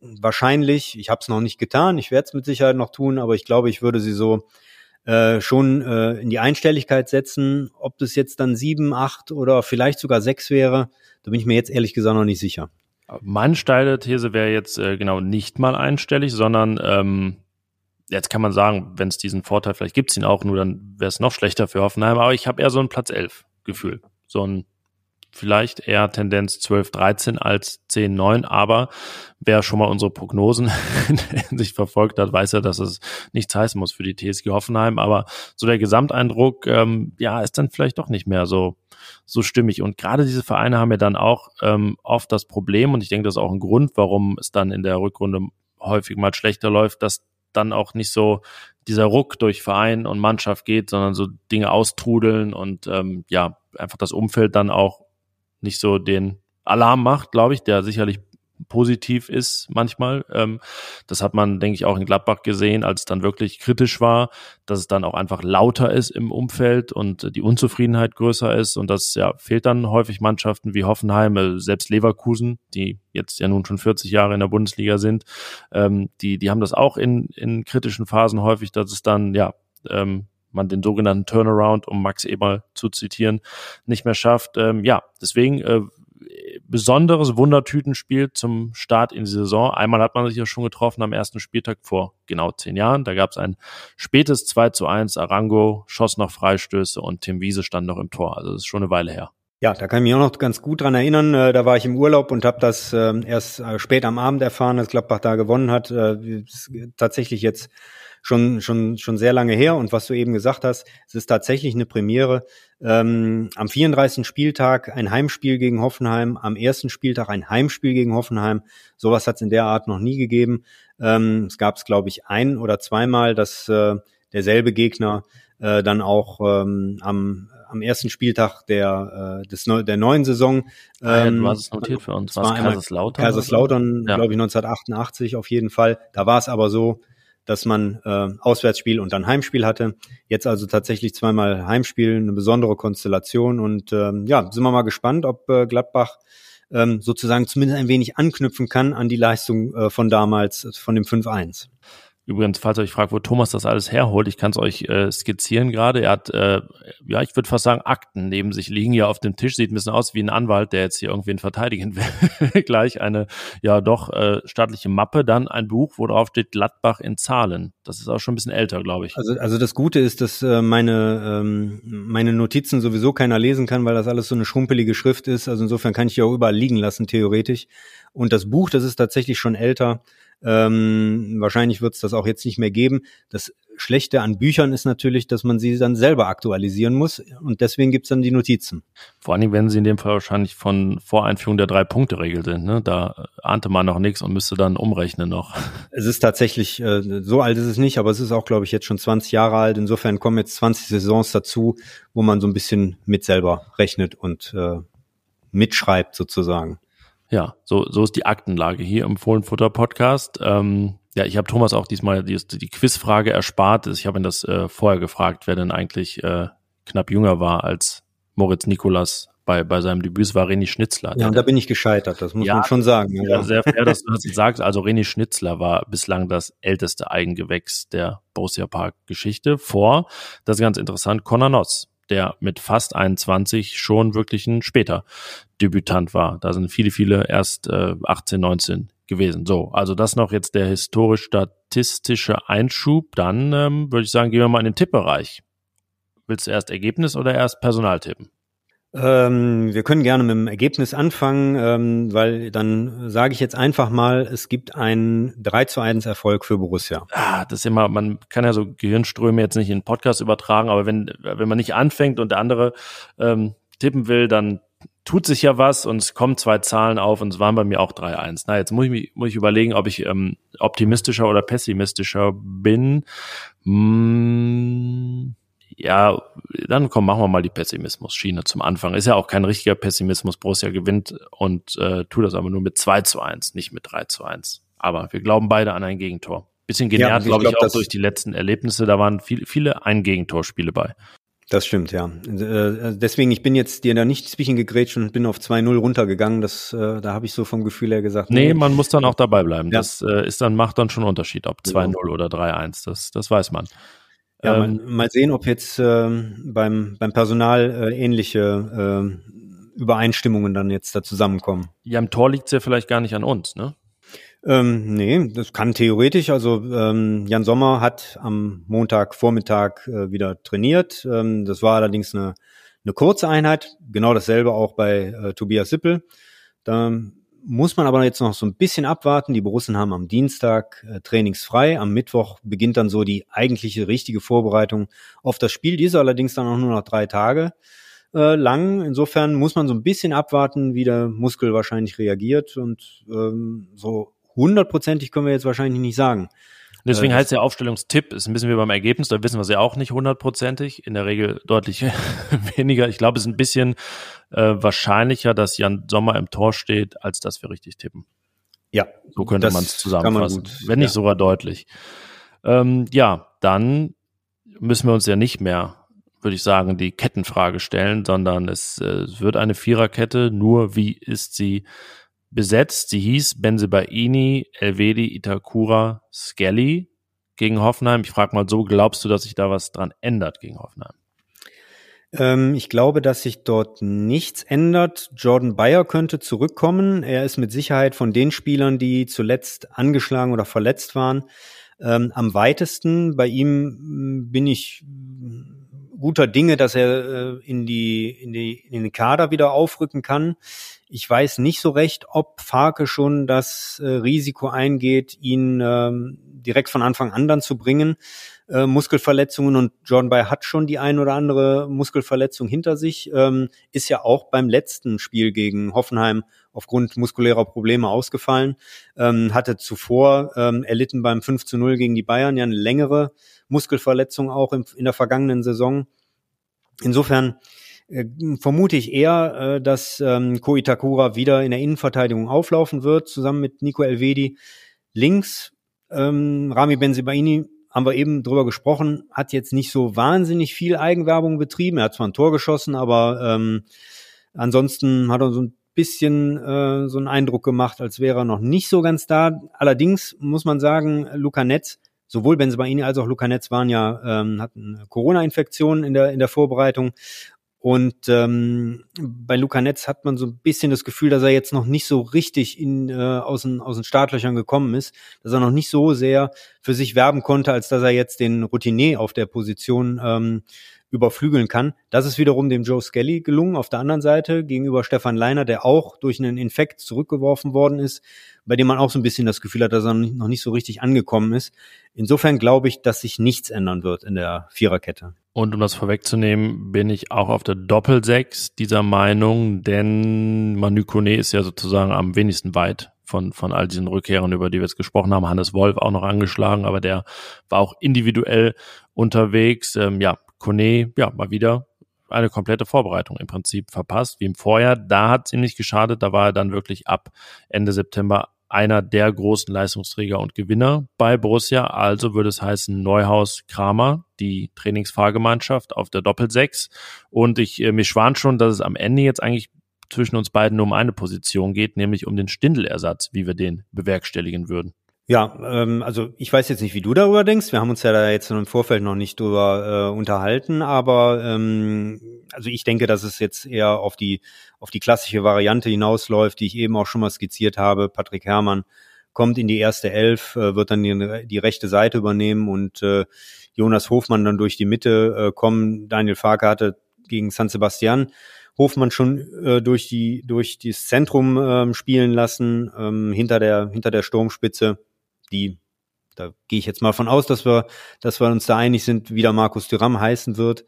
wahrscheinlich, ich habe es noch nicht getan, ich werde es mit Sicherheit noch tun, aber ich glaube, ich würde sie so äh, schon äh, in die Einstelligkeit setzen. Ob das jetzt dann sieben, acht oder vielleicht sogar sechs wäre, da bin ich mir jetzt ehrlich gesagt noch nicht sicher. Meine steile These wäre jetzt äh, genau nicht mal einstellig, sondern ähm, jetzt kann man sagen, wenn es diesen Vorteil, vielleicht gibt es ihn auch, nur dann wäre es noch schlechter für Hoffenheim, aber ich habe eher so ein Platz 11 Gefühl. So ein vielleicht eher Tendenz 12, 13 als 10, 9, aber wer schon mal unsere Prognosen [laughs] sich verfolgt hat, weiß ja, dass es nichts heißen muss für die TSG Hoffenheim, aber so der Gesamteindruck, ähm, ja, ist dann vielleicht doch nicht mehr so so stimmig. Und gerade diese Vereine haben ja dann auch ähm, oft das Problem, und ich denke, das ist auch ein Grund, warum es dann in der Rückrunde häufig mal schlechter läuft, dass dann auch nicht so dieser Ruck durch Verein und Mannschaft geht, sondern so Dinge austrudeln und ähm, ja, einfach das Umfeld dann auch nicht so den Alarm macht, glaube ich, der sicherlich positiv ist manchmal. Ähm, das hat man, denke ich, auch in Gladbach gesehen, als es dann wirklich kritisch war, dass es dann auch einfach lauter ist im Umfeld und die Unzufriedenheit größer ist. Und das ja, fehlt dann häufig Mannschaften wie Hoffenheim, äh, selbst Leverkusen, die jetzt ja nun schon 40 Jahre in der Bundesliga sind, ähm, die, die haben das auch in, in kritischen Phasen häufig, dass es dann, ja, ähm, man den sogenannten Turnaround, um Max Eberl zu zitieren, nicht mehr schafft. Ähm, ja, deswegen äh, besonderes Wundertütenspiel zum Start in die Saison. Einmal hat man sich ja schon getroffen am ersten Spieltag vor genau zehn Jahren. Da gab es ein spätes 2 zu 1. Arango schoss noch Freistöße und Tim Wiese stand noch im Tor. Also das ist schon eine Weile her. Ja, da kann ich mich auch noch ganz gut dran erinnern. Äh, da war ich im Urlaub und habe das äh, erst äh, spät am Abend erfahren, dass Gladbach da gewonnen hat. Tatsächlich jetzt schon, schon, schon sehr lange her. Und was du eben gesagt hast, es ist tatsächlich eine Premiere. Ähm, am 34. Spieltag ein Heimspiel gegen Hoffenheim, am ersten Spieltag ein Heimspiel gegen Hoffenheim. Sowas hat es in der Art noch nie gegeben. Ähm, es gab es, glaube ich, ein oder zweimal, dass äh, derselbe Gegner äh, dann auch ähm, am am ersten Spieltag der, äh, des Neu der neuen Saison. Ähm, ah ja, du hast es notiert für uns. War Kaiserslautern? Kaiserslautern, ja. glaube ich, 1988 auf jeden Fall. Da war es aber so, dass man äh, Auswärtsspiel und dann Heimspiel hatte. Jetzt also tatsächlich zweimal Heimspiel, eine besondere Konstellation. Und ähm, ja, sind wir mal gespannt, ob äh, Gladbach ähm, sozusagen zumindest ein wenig anknüpfen kann an die Leistung äh, von damals, von dem 5-1. Übrigens, falls ihr euch fragt, wo Thomas das alles herholt, ich kann es euch äh, skizzieren gerade. Er hat, äh, ja, ich würde fast sagen, Akten neben sich liegen hier auf dem Tisch. Sieht ein bisschen aus wie ein Anwalt, der jetzt hier irgendwen verteidigen [laughs] will. Gleich eine, ja, doch äh, staatliche Mappe, dann ein Buch, wo drauf steht Gladbach in Zahlen. Das ist auch schon ein bisschen älter, glaube ich. Also, also das Gute ist, dass äh, meine, ähm, meine Notizen sowieso keiner lesen kann, weil das alles so eine schrumpelige Schrift ist. Also insofern kann ich die auch überall liegen lassen, theoretisch. Und das Buch, das ist tatsächlich schon älter. Ähm, wahrscheinlich wird es das auch jetzt nicht mehr geben. Das Schlechte an Büchern ist natürlich, dass man sie dann selber aktualisieren muss und deswegen gibt's dann die Notizen. Vor allen Dingen, wenn sie in dem Fall wahrscheinlich von Voreinführung der Drei-Punkte-Regel sind. Ne? Da ahnte man noch nichts und müsste dann umrechnen noch. [laughs] Es ist tatsächlich, äh, so alt ist es nicht, aber es ist auch, glaube ich, jetzt schon 20 Jahre alt. Insofern kommen jetzt 20 Saisons dazu, wo man so ein bisschen mit selber rechnet und äh, mitschreibt sozusagen. Ja, so, so ist die Aktenlage hier im Fohlenfutter Podcast. Ähm, ja, ich habe Thomas auch diesmal die, die Quizfrage erspart. Ich habe ihn das äh, vorher gefragt, wer denn eigentlich äh, knapp jünger war als Moritz Nikolas bei, bei seinem Debüt. Es war René Schnitzler. Ja, und da bin ich gescheitert, das muss ja, man schon sagen. Ja, ja. sehr fair, dass du das sagst. Also René Schnitzler war bislang das älteste Eigengewächs der Borussia Park Geschichte vor, das ist ganz interessant, Conor Noss der mit fast 21 schon wirklich ein später Debütant war. Da sind viele, viele erst äh, 18, 19 gewesen. So, also das noch jetzt der historisch-statistische Einschub. Dann ähm, würde ich sagen, gehen wir mal in den Tippbereich. Willst du erst Ergebnis oder erst Personal tippen? Ähm, wir können gerne mit dem Ergebnis anfangen, ähm, weil dann sage ich jetzt einfach mal, es gibt einen 3 zu 1 Erfolg für Borussia. Ah, das ist immer, man kann ja so Gehirnströme jetzt nicht in den Podcast übertragen, aber wenn, wenn man nicht anfängt und der andere ähm, tippen will, dann tut sich ja was und es kommen zwei Zahlen auf und es waren bei mir auch 3-1. Na, jetzt muss ich, mich, muss ich überlegen, ob ich ähm, optimistischer oder pessimistischer bin. Hm, ja, dann komm, machen wir mal die Pessimismus-Schiene zum Anfang. Ist ja auch kein richtiger Pessimismus. Borussia gewinnt und äh, tut das aber nur mit 2 zu 1, nicht mit 3 zu 1. Aber wir glauben beide an ein Gegentor. Bisschen genährt, ja, glaube ich, glaub, auch durch die letzten Erlebnisse. Da waren viel, viele Ein-Gegentorspiele bei. Das stimmt, ja. Äh, deswegen, ich bin jetzt dir da nicht zwischen gegrätscht und bin auf 2-0 runtergegangen. Das, äh, da habe ich so vom Gefühl her gesagt. Nee, nee man muss dann auch dabei bleiben. Ja. Das äh, ist dann, macht dann schon Unterschied, ob 2-0 ja. oder 3-1. Das, das weiß man. Ja, ähm, mal, mal, sehen, ob jetzt ähm, beim, beim Personal äh, ähnliche äh, Übereinstimmungen dann jetzt da zusammenkommen. Ja, im Tor liegt's ja vielleicht gar nicht an uns, ne? Ähm, nee, das kann theoretisch. Also ähm, Jan Sommer hat am Montagvormittag äh, wieder trainiert. Ähm, das war allerdings eine, eine kurze Einheit. Genau dasselbe auch bei äh, Tobias Sippel. Da muss man aber jetzt noch so ein bisschen abwarten. Die Borussen haben am Dienstag äh, trainingsfrei. Am Mittwoch beginnt dann so die eigentliche richtige Vorbereitung auf das Spiel. Diese allerdings dann auch nur noch drei Tage äh, lang. Insofern muss man so ein bisschen abwarten, wie der Muskel wahrscheinlich reagiert. Und ähm, so hundertprozentig können wir jetzt wahrscheinlich nicht sagen. Deswegen äh, heißt der Aufstellungstipp, ist ein bisschen wie beim Ergebnis, da wissen wir es ja auch nicht hundertprozentig, in der Regel deutlich [laughs] weniger. Ich glaube, es ist ein bisschen äh, wahrscheinlicher, dass Jan Sommer im Tor steht, als dass wir richtig tippen. Ja. So könnte man es zusammenfassen, gut, wenn nicht ja. sogar deutlich. Ähm, ja, dann müssen wir uns ja nicht mehr, würde ich sagen, die Kettenfrage stellen, sondern es, äh, es wird eine Viererkette, nur wie ist sie besetzt. Sie hieß Benzebaini, Elvedi, Itakura, Skelly gegen Hoffenheim. Ich frage mal so, glaubst du, dass sich da was dran ändert gegen Hoffenheim? Ähm, ich glaube, dass sich dort nichts ändert. Jordan Bayer könnte zurückkommen. Er ist mit Sicherheit von den Spielern, die zuletzt angeschlagen oder verletzt waren, ähm, am weitesten. Bei ihm hm, bin ich guter Dinge, dass er äh, in die in die in den Kader wieder aufrücken kann. Ich weiß nicht so recht, ob Farke schon das äh, Risiko eingeht, ihn ähm, direkt von Anfang an dann zu bringen. Äh, Muskelverletzungen und Jordan Bay hat schon die ein oder andere Muskelverletzung hinter sich, ähm, ist ja auch beim letzten Spiel gegen Hoffenheim aufgrund muskulärer Probleme ausgefallen, ähm, hatte zuvor ähm, erlitten beim 5 zu 0 gegen die Bayern ja eine längere Muskelverletzung auch in, in der vergangenen Saison. Insofern vermute ich eher, äh, dass ähm, Ko Itakura wieder in der Innenverteidigung auflaufen wird, zusammen mit Nico Elvedi. Links ähm, Rami Benzibaini haben wir eben drüber gesprochen, hat jetzt nicht so wahnsinnig viel Eigenwerbung betrieben. Er hat zwar ein Tor geschossen, aber ähm, ansonsten hat er so ein bisschen äh, so einen Eindruck gemacht, als wäre er noch nicht so ganz da. Allerdings muss man sagen, Luca Netz, sowohl Benzibaini als auch Luca Netz waren ja, ähm, hatten Corona-Infektionen in der, in der Vorbereitung und ähm, bei Luca Netz hat man so ein bisschen das Gefühl, dass er jetzt noch nicht so richtig in, äh, aus, den, aus den Startlöchern gekommen ist, dass er noch nicht so sehr für sich werben konnte, als dass er jetzt den Routinier auf der Position ähm, überflügeln kann. Das ist wiederum dem Joe Skelly gelungen auf der anderen Seite gegenüber Stefan Leiner, der auch durch einen Infekt zurückgeworfen worden ist, bei dem man auch so ein bisschen das Gefühl hat, dass er noch nicht so richtig angekommen ist. Insofern glaube ich, dass sich nichts ändern wird in der Viererkette. Und um das vorwegzunehmen, bin ich auch auf der Doppelsechs dieser Meinung, denn Manu Kone ist ja sozusagen am wenigsten weit von, von all diesen Rückkehrern, über die wir jetzt gesprochen haben. Hannes Wolf auch noch angeschlagen, aber der war auch individuell unterwegs. Ähm, ja, Kone, ja, mal wieder eine komplette Vorbereitung im Prinzip verpasst, wie im Vorjahr. Da hat es ihm nicht geschadet, da war er dann wirklich ab Ende September einer der großen Leistungsträger und Gewinner bei Borussia. Also würde es heißen Neuhaus Kramer, die Trainingsfahrgemeinschaft auf der Doppelsechs. Und ich äh, mir schwan schon, dass es am Ende jetzt eigentlich zwischen uns beiden nur um eine Position geht, nämlich um den Stindelersatz, wie wir den bewerkstelligen würden. Ja, ähm, also ich weiß jetzt nicht, wie du darüber denkst. Wir haben uns ja da jetzt im Vorfeld noch nicht drüber äh, unterhalten, aber ähm, also ich denke, dass es jetzt eher auf die auf die klassische Variante hinausläuft, die ich eben auch schon mal skizziert habe. Patrick Herrmann kommt in die erste Elf, äh, wird dann die, die rechte Seite übernehmen und äh, Jonas Hofmann dann durch die Mitte äh, kommen. Daniel Farke hatte gegen San Sebastian Hofmann schon äh, durch die durch das Zentrum ähm, spielen lassen ähm, hinter der hinter der Sturmspitze die, da gehe ich jetzt mal von aus, dass wir, dass wir uns da einig sind, wie der Markus Thuram heißen wird.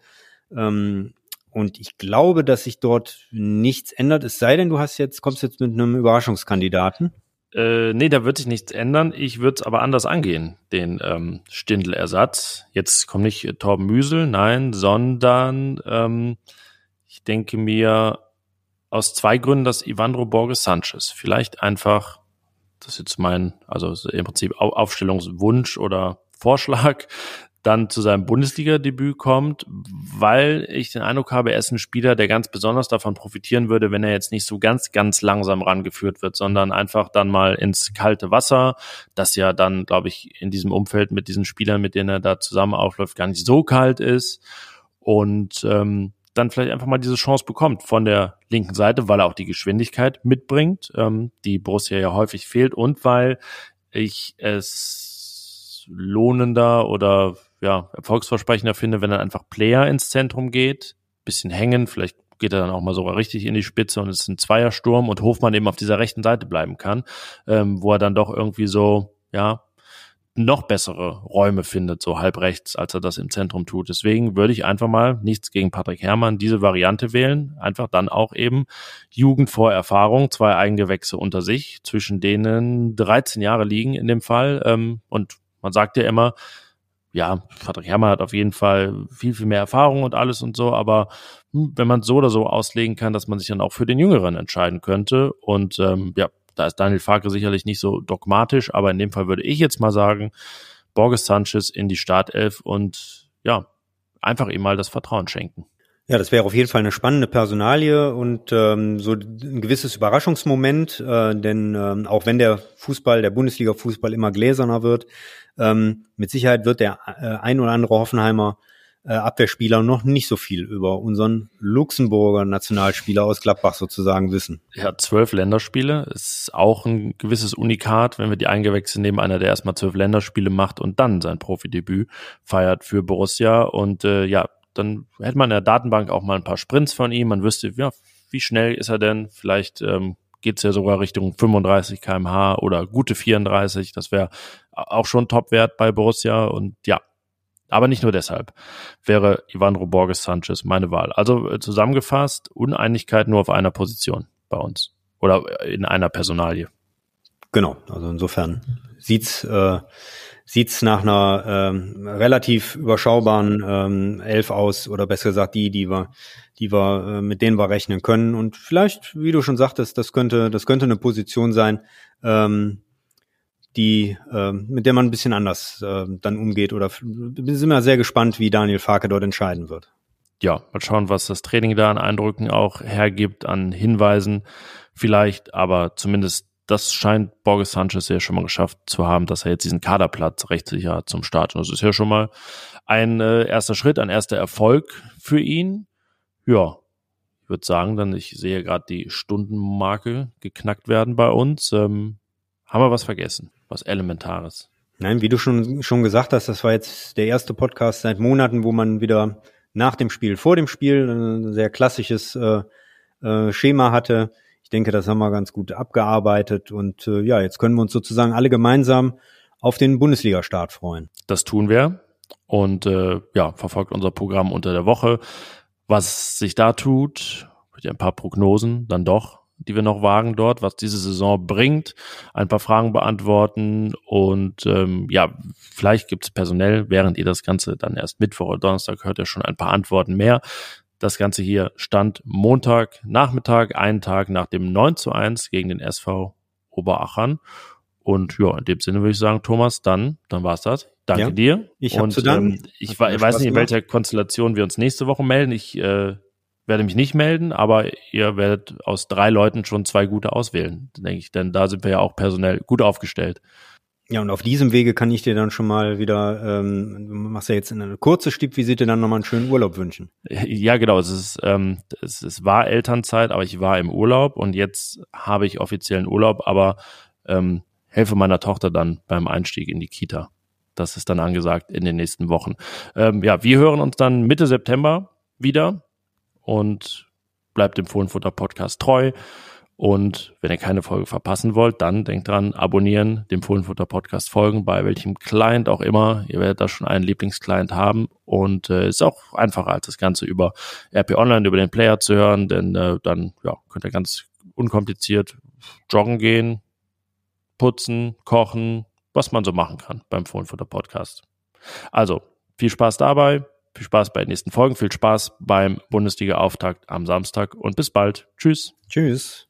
Ähm, und ich glaube, dass sich dort nichts ändert, es sei denn, du hast jetzt, kommst jetzt mit einem Überraschungskandidaten. Äh, nee, da wird sich nichts ändern. Ich würde es aber anders angehen, den ähm, Stindel-Ersatz. Jetzt kommt nicht Torben Müsel, nein, sondern ähm, ich denke mir aus zwei Gründen, dass Ivandro Borges Sanchez vielleicht einfach das ist jetzt mein, also im Prinzip Aufstellungswunsch oder Vorschlag, dann zu seinem Bundesliga-Debüt kommt, weil ich den Eindruck habe, er ist ein Spieler, der ganz besonders davon profitieren würde, wenn er jetzt nicht so ganz, ganz langsam rangeführt wird, sondern einfach dann mal ins kalte Wasser, das ja dann, glaube ich, in diesem Umfeld mit diesen Spielern, mit denen er da zusammen aufläuft, gar nicht so kalt ist. Und ähm, dann vielleicht einfach mal diese Chance bekommt von der linken Seite, weil er auch die Geschwindigkeit mitbringt, ähm, die Borussia ja häufig fehlt und weil ich es lohnender oder ja, erfolgsversprechender finde, wenn er einfach Player ins Zentrum geht, bisschen hängen, vielleicht geht er dann auch mal sogar richtig in die Spitze und es ist ein Zweiersturm und Hofmann eben auf dieser rechten Seite bleiben kann, ähm, wo er dann doch irgendwie so, ja, noch bessere Räume findet, so halb rechts, als er das im Zentrum tut. Deswegen würde ich einfach mal nichts gegen Patrick Herrmann diese Variante wählen. Einfach dann auch eben Jugend vor Erfahrung, zwei Eigengewächse unter sich, zwischen denen 13 Jahre liegen in dem Fall. Ähm, und man sagt ja immer, ja, Patrick Herrmann hat auf jeden Fall viel, viel mehr Erfahrung und alles und so, aber hm, wenn man so oder so auslegen kann, dass man sich dann auch für den Jüngeren entscheiden könnte. Und ähm, ja, da ist Daniel Farke sicherlich nicht so dogmatisch, aber in dem Fall würde ich jetzt mal sagen, Borges Sanchez in die Startelf und ja, einfach ihm mal das Vertrauen schenken. Ja, das wäre auf jeden Fall eine spannende Personalie und ähm, so ein gewisses Überraschungsmoment, äh, denn ähm, auch wenn der Fußball, der Bundesliga-Fußball immer gläserner wird, ähm, mit Sicherheit wird der äh, ein oder andere Hoffenheimer äh, Abwehrspieler noch nicht so viel über unseren Luxemburger Nationalspieler aus Gladbach sozusagen wissen. Ja, zwölf Länderspiele ist auch ein gewisses Unikat, wenn wir die Eingewechselt nehmen, einer, der erstmal zwölf Länderspiele macht und dann sein Profidebüt feiert für Borussia. Und äh, ja, dann hätte man in der Datenbank auch mal ein paar Sprints von ihm. Man wüsste, ja, wie schnell ist er denn? Vielleicht ähm, geht's ja sogar Richtung 35 kmh oder gute 34. Das wäre auch schon Topwert bei Borussia und ja, aber nicht nur deshalb wäre Ivandro Borges Sanchez meine Wahl. Also äh, zusammengefasst, Uneinigkeit nur auf einer Position bei uns oder in einer Personalie. Genau, also insofern sieht's äh, sieht's nach einer ähm, relativ überschaubaren ähm, Elf aus oder besser gesagt die, die wir, die wir äh, mit denen wir rechnen können und vielleicht, wie du schon sagtest, das könnte, das könnte eine Position sein, ähm, die äh, mit der man ein bisschen anders äh, dann umgeht oder wir sind mal sehr gespannt, wie Daniel Farke dort entscheiden wird. Ja, mal schauen, was das Training da an Eindrücken auch hergibt, an Hinweisen vielleicht, aber zumindest das scheint Borges Sanchez ja schon mal geschafft zu haben, dass er jetzt diesen Kaderplatz recht sicher zum Start. Und das ist ja schon mal ein äh, erster Schritt, ein erster Erfolg für ihn. Ja, ich würde sagen, dann ich sehe gerade die Stundenmarke geknackt werden bei uns. Ähm, haben wir was vergessen? Was Elementares? Nein, wie du schon, schon gesagt hast, das war jetzt der erste Podcast seit Monaten, wo man wieder nach dem Spiel, vor dem Spiel ein sehr klassisches äh, äh, Schema hatte ich denke, das haben wir ganz gut abgearbeitet und äh, ja, jetzt können wir uns sozusagen alle gemeinsam auf den Bundesliga-Start freuen. Das tun wir und äh, ja, verfolgt unser Programm unter der Woche. Was sich da tut, ein paar Prognosen dann doch, die wir noch wagen dort, was diese Saison bringt, ein paar Fragen beantworten und ähm, ja, vielleicht gibt es personell, während ihr das Ganze dann erst Mittwoch oder Donnerstag hört, ja schon ein paar Antworten mehr. Das Ganze hier stand Montag Nachmittag, einen Tag nach dem 9 zu 1 gegen den SV Oberachern. Und ja, in dem Sinne würde ich sagen, Thomas, dann, dann war's das. Danke ja, dir. Ich habe zu danken. Ähm, ich, ich weiß nicht, in welcher Konstellation wir uns nächste Woche melden. Ich äh, werde mich nicht melden, aber ihr werdet aus drei Leuten schon zwei gute auswählen, denke ich. Denn da sind wir ja auch personell gut aufgestellt. Ja, und auf diesem Wege kann ich dir dann schon mal wieder, ähm, du machst ja jetzt eine kurze Stippvisite, dann nochmal einen schönen Urlaub wünschen. Ja, genau. Es, ist, ähm, es, es war Elternzeit, aber ich war im Urlaub und jetzt habe ich offiziellen Urlaub, aber ähm, helfe meiner Tochter dann beim Einstieg in die Kita. Das ist dann angesagt in den nächsten Wochen. Ähm, ja, wir hören uns dann Mitte September wieder und bleibt dem Fohlenfutter Podcast treu. Und wenn ihr keine Folge verpassen wollt, dann denkt dran, abonnieren, dem Fohlenfutter Podcast folgen, bei welchem Client auch immer. Ihr werdet da schon einen Lieblingsclient haben und äh, ist auch einfacher als das Ganze über RP Online, über den Player zu hören, denn äh, dann ja, könnt ihr ganz unkompliziert joggen gehen, putzen, kochen, was man so machen kann beim Fohlenfutter Podcast. Also, viel Spaß dabei, viel Spaß bei den nächsten Folgen, viel Spaß beim Bundesliga-Auftakt am Samstag und bis bald. Tschüss. Tschüss.